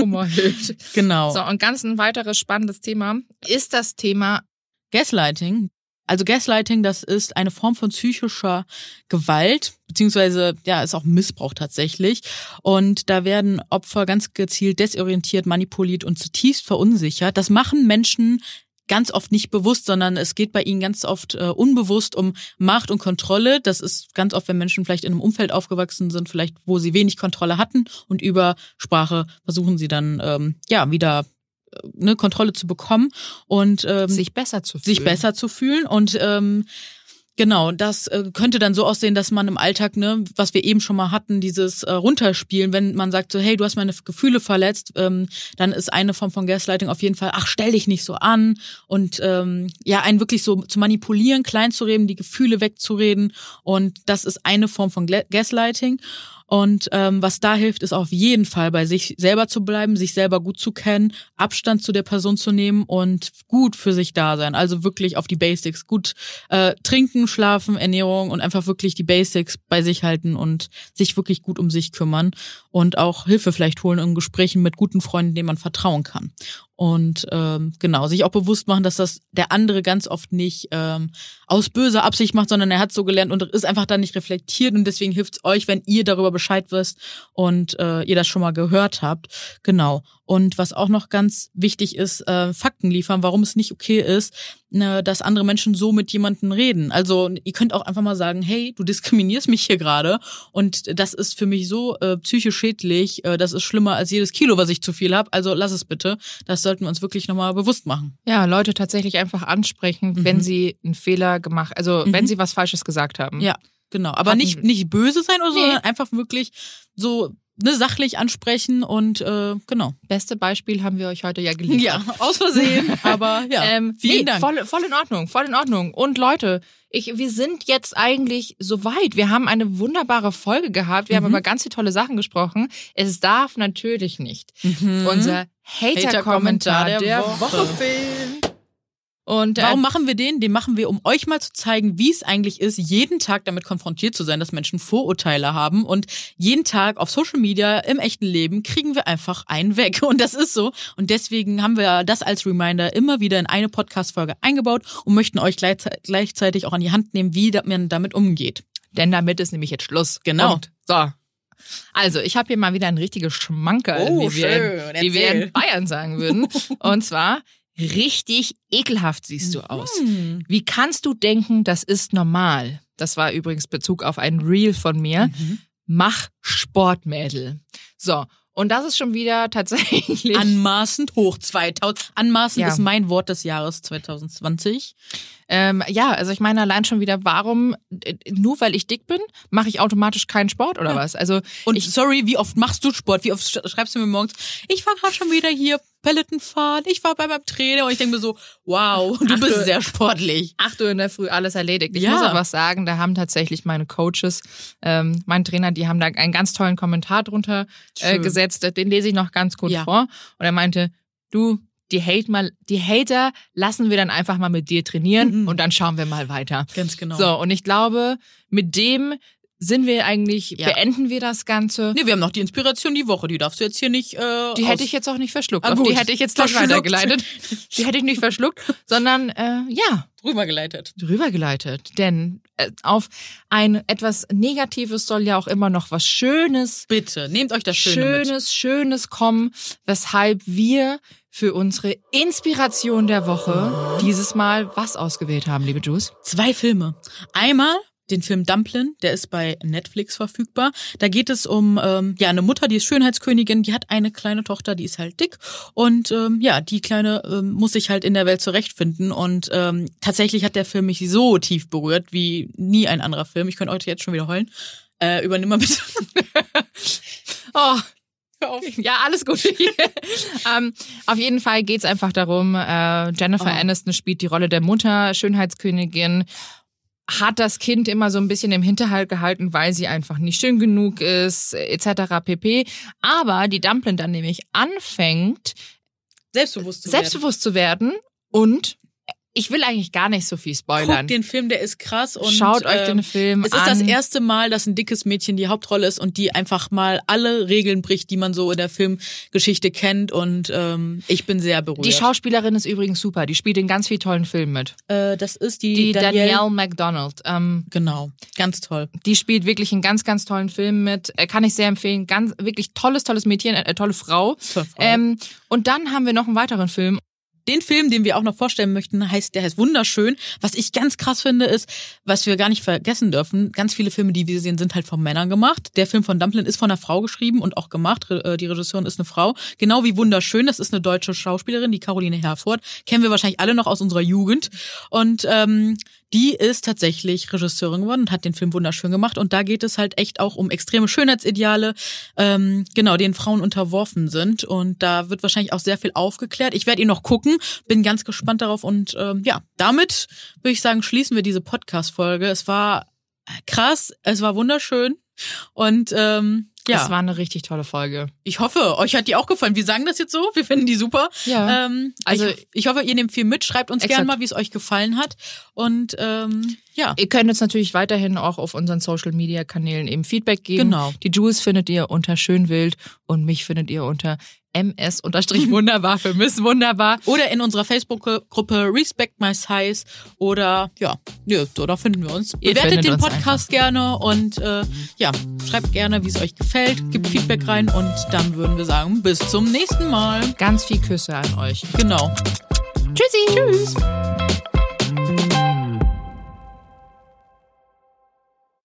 Humor hilft. genau. So und ganz ein weiteres spannendes Thema ist das Thema Gaslighting. Also Gaslighting, das ist eine Form von psychischer Gewalt, beziehungsweise ja, ist auch Missbrauch tatsächlich. Und da werden Opfer ganz gezielt desorientiert, manipuliert und zutiefst verunsichert. Das machen Menschen ganz oft nicht bewusst, sondern es geht bei ihnen ganz oft äh, unbewusst um Macht und Kontrolle. Das ist ganz oft, wenn Menschen vielleicht in einem Umfeld aufgewachsen sind, vielleicht wo sie wenig Kontrolle hatten und über Sprache versuchen sie dann ähm, ja wieder eine Kontrolle zu bekommen und ähm, sich besser zu fühlen. sich besser zu fühlen und ähm, Genau, das äh, könnte dann so aussehen, dass man im Alltag, ne, was wir eben schon mal hatten, dieses äh, Runterspielen, wenn man sagt so, hey, du hast meine Gefühle verletzt, ähm, dann ist eine Form von Gaslighting auf jeden Fall, ach, stell dich nicht so an und ähm, ja, einen wirklich so zu manipulieren, klein zu reden, die Gefühle wegzureden und das ist eine Form von Gaslighting. Und ähm, was da hilft, ist auf jeden Fall bei sich selber zu bleiben, sich selber gut zu kennen, Abstand zu der Person zu nehmen und gut für sich da sein. Also wirklich auf die Basics. Gut äh, trinken, schlafen, Ernährung und einfach wirklich die Basics bei sich halten und sich wirklich gut um sich kümmern und auch Hilfe vielleicht holen in Gesprächen mit guten Freunden, denen man vertrauen kann. Und ähm, genau, sich auch bewusst machen, dass das der andere ganz oft nicht ähm, aus böser Absicht macht, sondern er hat so gelernt und ist einfach da nicht reflektiert und deswegen hilft es euch, wenn ihr darüber Bescheid wisst und äh, ihr das schon mal gehört habt. Genau. Und was auch noch ganz wichtig ist, äh, Fakten liefern, warum es nicht okay ist, ne, dass andere Menschen so mit jemandem reden. Also ihr könnt auch einfach mal sagen, hey, du diskriminierst mich hier gerade und das ist für mich so äh, psychisch schädlich, äh, das ist schlimmer als jedes Kilo, was ich zu viel habe. Also lass es bitte. Das sollten wir uns wirklich nochmal bewusst machen. Ja, Leute tatsächlich einfach ansprechen, Mhm. wenn sie einen Fehler gemacht, also Mhm. wenn sie was Falsches gesagt haben. Ja, genau. Aber Hatten nicht, nicht böse sein oder so, Nee. sondern einfach wirklich so ne, sachlich ansprechen und äh, genau. Beste Beispiel haben wir euch heute ja geliefert. Ja, aus Versehen. aber ja, ähm, vielen nee, Dank. Voll, voll in Ordnung, voll in Ordnung. Und Leute, ich, wir sind jetzt eigentlich soweit. Wir haben eine wunderbare Folge gehabt. Wir haben Mhm. über ganz viele tolle Sachen gesprochen. Es darf natürlich nicht Mhm. unser Hater-Kommentar Hater-Kommentar der, der Woche Woche fehlen. Und äh, Warum machen wir den? Den machen wir, um euch mal zu zeigen, wie es eigentlich ist, jeden Tag damit konfrontiert zu sein, dass Menschen Vorurteile haben. Und jeden Tag auf Social Media, im echten Leben, kriegen wir einfach einen weg. Und das ist so. Und deswegen haben wir das als Reminder immer wieder in eine Podcast-Folge eingebaut und möchten euch gleichze- gleichzeitig auch an die Hand nehmen, wie man damit umgeht. Denn damit ist nämlich jetzt Schluss. Genau. Punkt. So. Also, ich habe hier mal wieder ein richtiges Schmankerl, Oh, wie, wir, schön. wie wir in Bayern sagen würden. Und zwar, richtig ekelhaft siehst du aus. Hm. Wie kannst du denken, das ist normal? Das war übrigens Bezug auf ein Reel von mir. Mhm. Mach Sportmädel. So. Und das ist schon wieder tatsächlich. Anmaßend hoch 2000. Anmaßend Ja. ist mein Wort des Jahres 2020. Ähm, ja, also ich meine allein schon wieder, warum, äh, nur weil ich dick bin, mache ich automatisch keinen Sport oder Ja. was? Also Und ich, sorry, wie oft machst du Sport? Wie oft sch- schreibst du mir morgens, ich war gerade schon wieder hier Peloton fahren, ich war bei meinem Trainer und ich denke mir so, wow, du Ach, bist du- sehr sportlich. 8 Uhr in der Früh alles erledigt. Ich Ja. muss aber was sagen, da haben tatsächlich meine Coaches, ähm, mein Trainer, die haben da einen ganz tollen Kommentar drunter äh, gesetzt. Den lese ich noch ganz kurz Ja. vor. Und er meinte, du, die Hate mal, die Hater lassen wir dann einfach mal mit dir trainieren Mhm. und dann schauen wir mal weiter. Ganz genau. So, und ich glaube, mit dem sind wir eigentlich, Ja. beenden wir das Ganze. Nee, wir haben noch die Inspiration die Woche, die darfst du jetzt hier nicht äh, Die hätte ich jetzt auch nicht verschluckt. Ah, die hätte ich jetzt gleich Verschluckt. weitergeleitet. Die hätte ich nicht verschluckt, sondern äh, ja, rübergeleitet. rübergeleitet. Denn äh, auf ein etwas Negatives soll ja auch immer noch was Schönes, Bitte, nehmt euch das Schöne mit. Schönes, Schönes kommen, weshalb wir für unsere Inspiration der Woche dieses Mal was ausgewählt haben, liebe Juice. Zwei Filme. Einmal den Film Dumplin, der ist bei Netflix verfügbar. Da geht es um ähm, ja eine Mutter, die ist Schönheitskönigin, die hat eine kleine Tochter, die ist halt dick und ähm, ja die kleine ähm, muss sich halt in der Welt zurechtfinden und ähm, tatsächlich hat der Film mich so tief berührt wie nie ein anderer Film. Ich könnte euch jetzt schon wieder heulen. Äh, übernimm mal bitte. Oh. Ja, alles gut. ähm, auf jeden Fall geht's einfach darum, äh, Jennifer Oh. Aniston spielt die Rolle der Mutter, Schönheitskönigin, hat das Kind immer so ein bisschen im Hinterhalt gehalten, weil sie einfach nicht schön genug ist, etc. pp. Aber die Dumplin dann nämlich anfängt, Selbstbewusst zu selbstbewusst zu werden und ich will eigentlich gar nicht so viel spoilern. Guckt den Film, der ist krass und Schaut euch den ähm, Film Es ist an. das erste Mal, dass ein dickes Mädchen die Hauptrolle ist und die einfach mal alle Regeln bricht, die man so in der Filmgeschichte kennt. Und ähm, ich bin sehr berührt. Die Schauspielerin ist übrigens super. Die spielt in ganz vielen tollen Filmen mit. äh, das ist die, Die Danielle. Danielle McDonald. Ähm, Genau, ganz toll. die spielt wirklich in ganz, ganz tollen Filmen mit. Äh, kann ich sehr empfehlen. Ganz, wirklich tolles, tolles Mädchen, äh, tolle Frau. Tolle Frau. Ähm, und dann haben wir noch einen weiteren Film. Den Film, den wir auch noch vorstellen möchten, heißt, der heißt Wunderschön. Was ich ganz krass finde, ist, was wir gar nicht vergessen dürfen, ganz viele Filme, die wir sehen, sind halt von Männern gemacht. Der Film von Dumplin ist von einer Frau geschrieben und auch gemacht. Äh, Die Regisseurin ist eine Frau. Genau wie Wunderschön, das ist eine deutsche Schauspielerin, die Caroline Herford. Kennen wir wahrscheinlich alle noch aus unserer Jugend. Und ähm, die ist tatsächlich Regisseurin geworden und hat den Film wunderschön gemacht. Und da geht es halt echt auch um extreme Schönheitsideale, ähm, genau, denen Frauen unterworfen sind. Und da wird wahrscheinlich auch sehr viel aufgeklärt. Ich werde ihn noch gucken, bin ganz gespannt darauf. Und ähm, ja, damit würde ich sagen, schließen wir diese Podcast-Folge. Es war krass, es war wunderschön. Und ähm, ja, Das war eine richtig tolle Folge. ich hoffe, euch hat die auch gefallen. Wir sagen das jetzt so, wir finden die super. Ja. Ähm, Also- ich, ich hoffe, ihr nehmt viel mit. Schreibt uns gerne mal, wie es euch gefallen hat. Und ähm, ja, Ihr könnt uns natürlich weiterhin auch auf unseren Social Media Kanälen eben Feedback geben. Genau. Die Jules findet ihr unter Schönwild und mich findet ihr unter ms wunderbar für Miss Wunderbar. oder in unserer Facebook-Gruppe Respect My Size oder ja, ja, so, da finden wir uns. Ihr Bewertet findet den Podcast gerne und äh, ja, schreibt gerne, wie es euch gefällt, gebt Feedback rein und dann würden wir sagen, bis zum nächsten Mal. Ganz viel Küsse an euch. Genau. Tschüssi. Tschüss.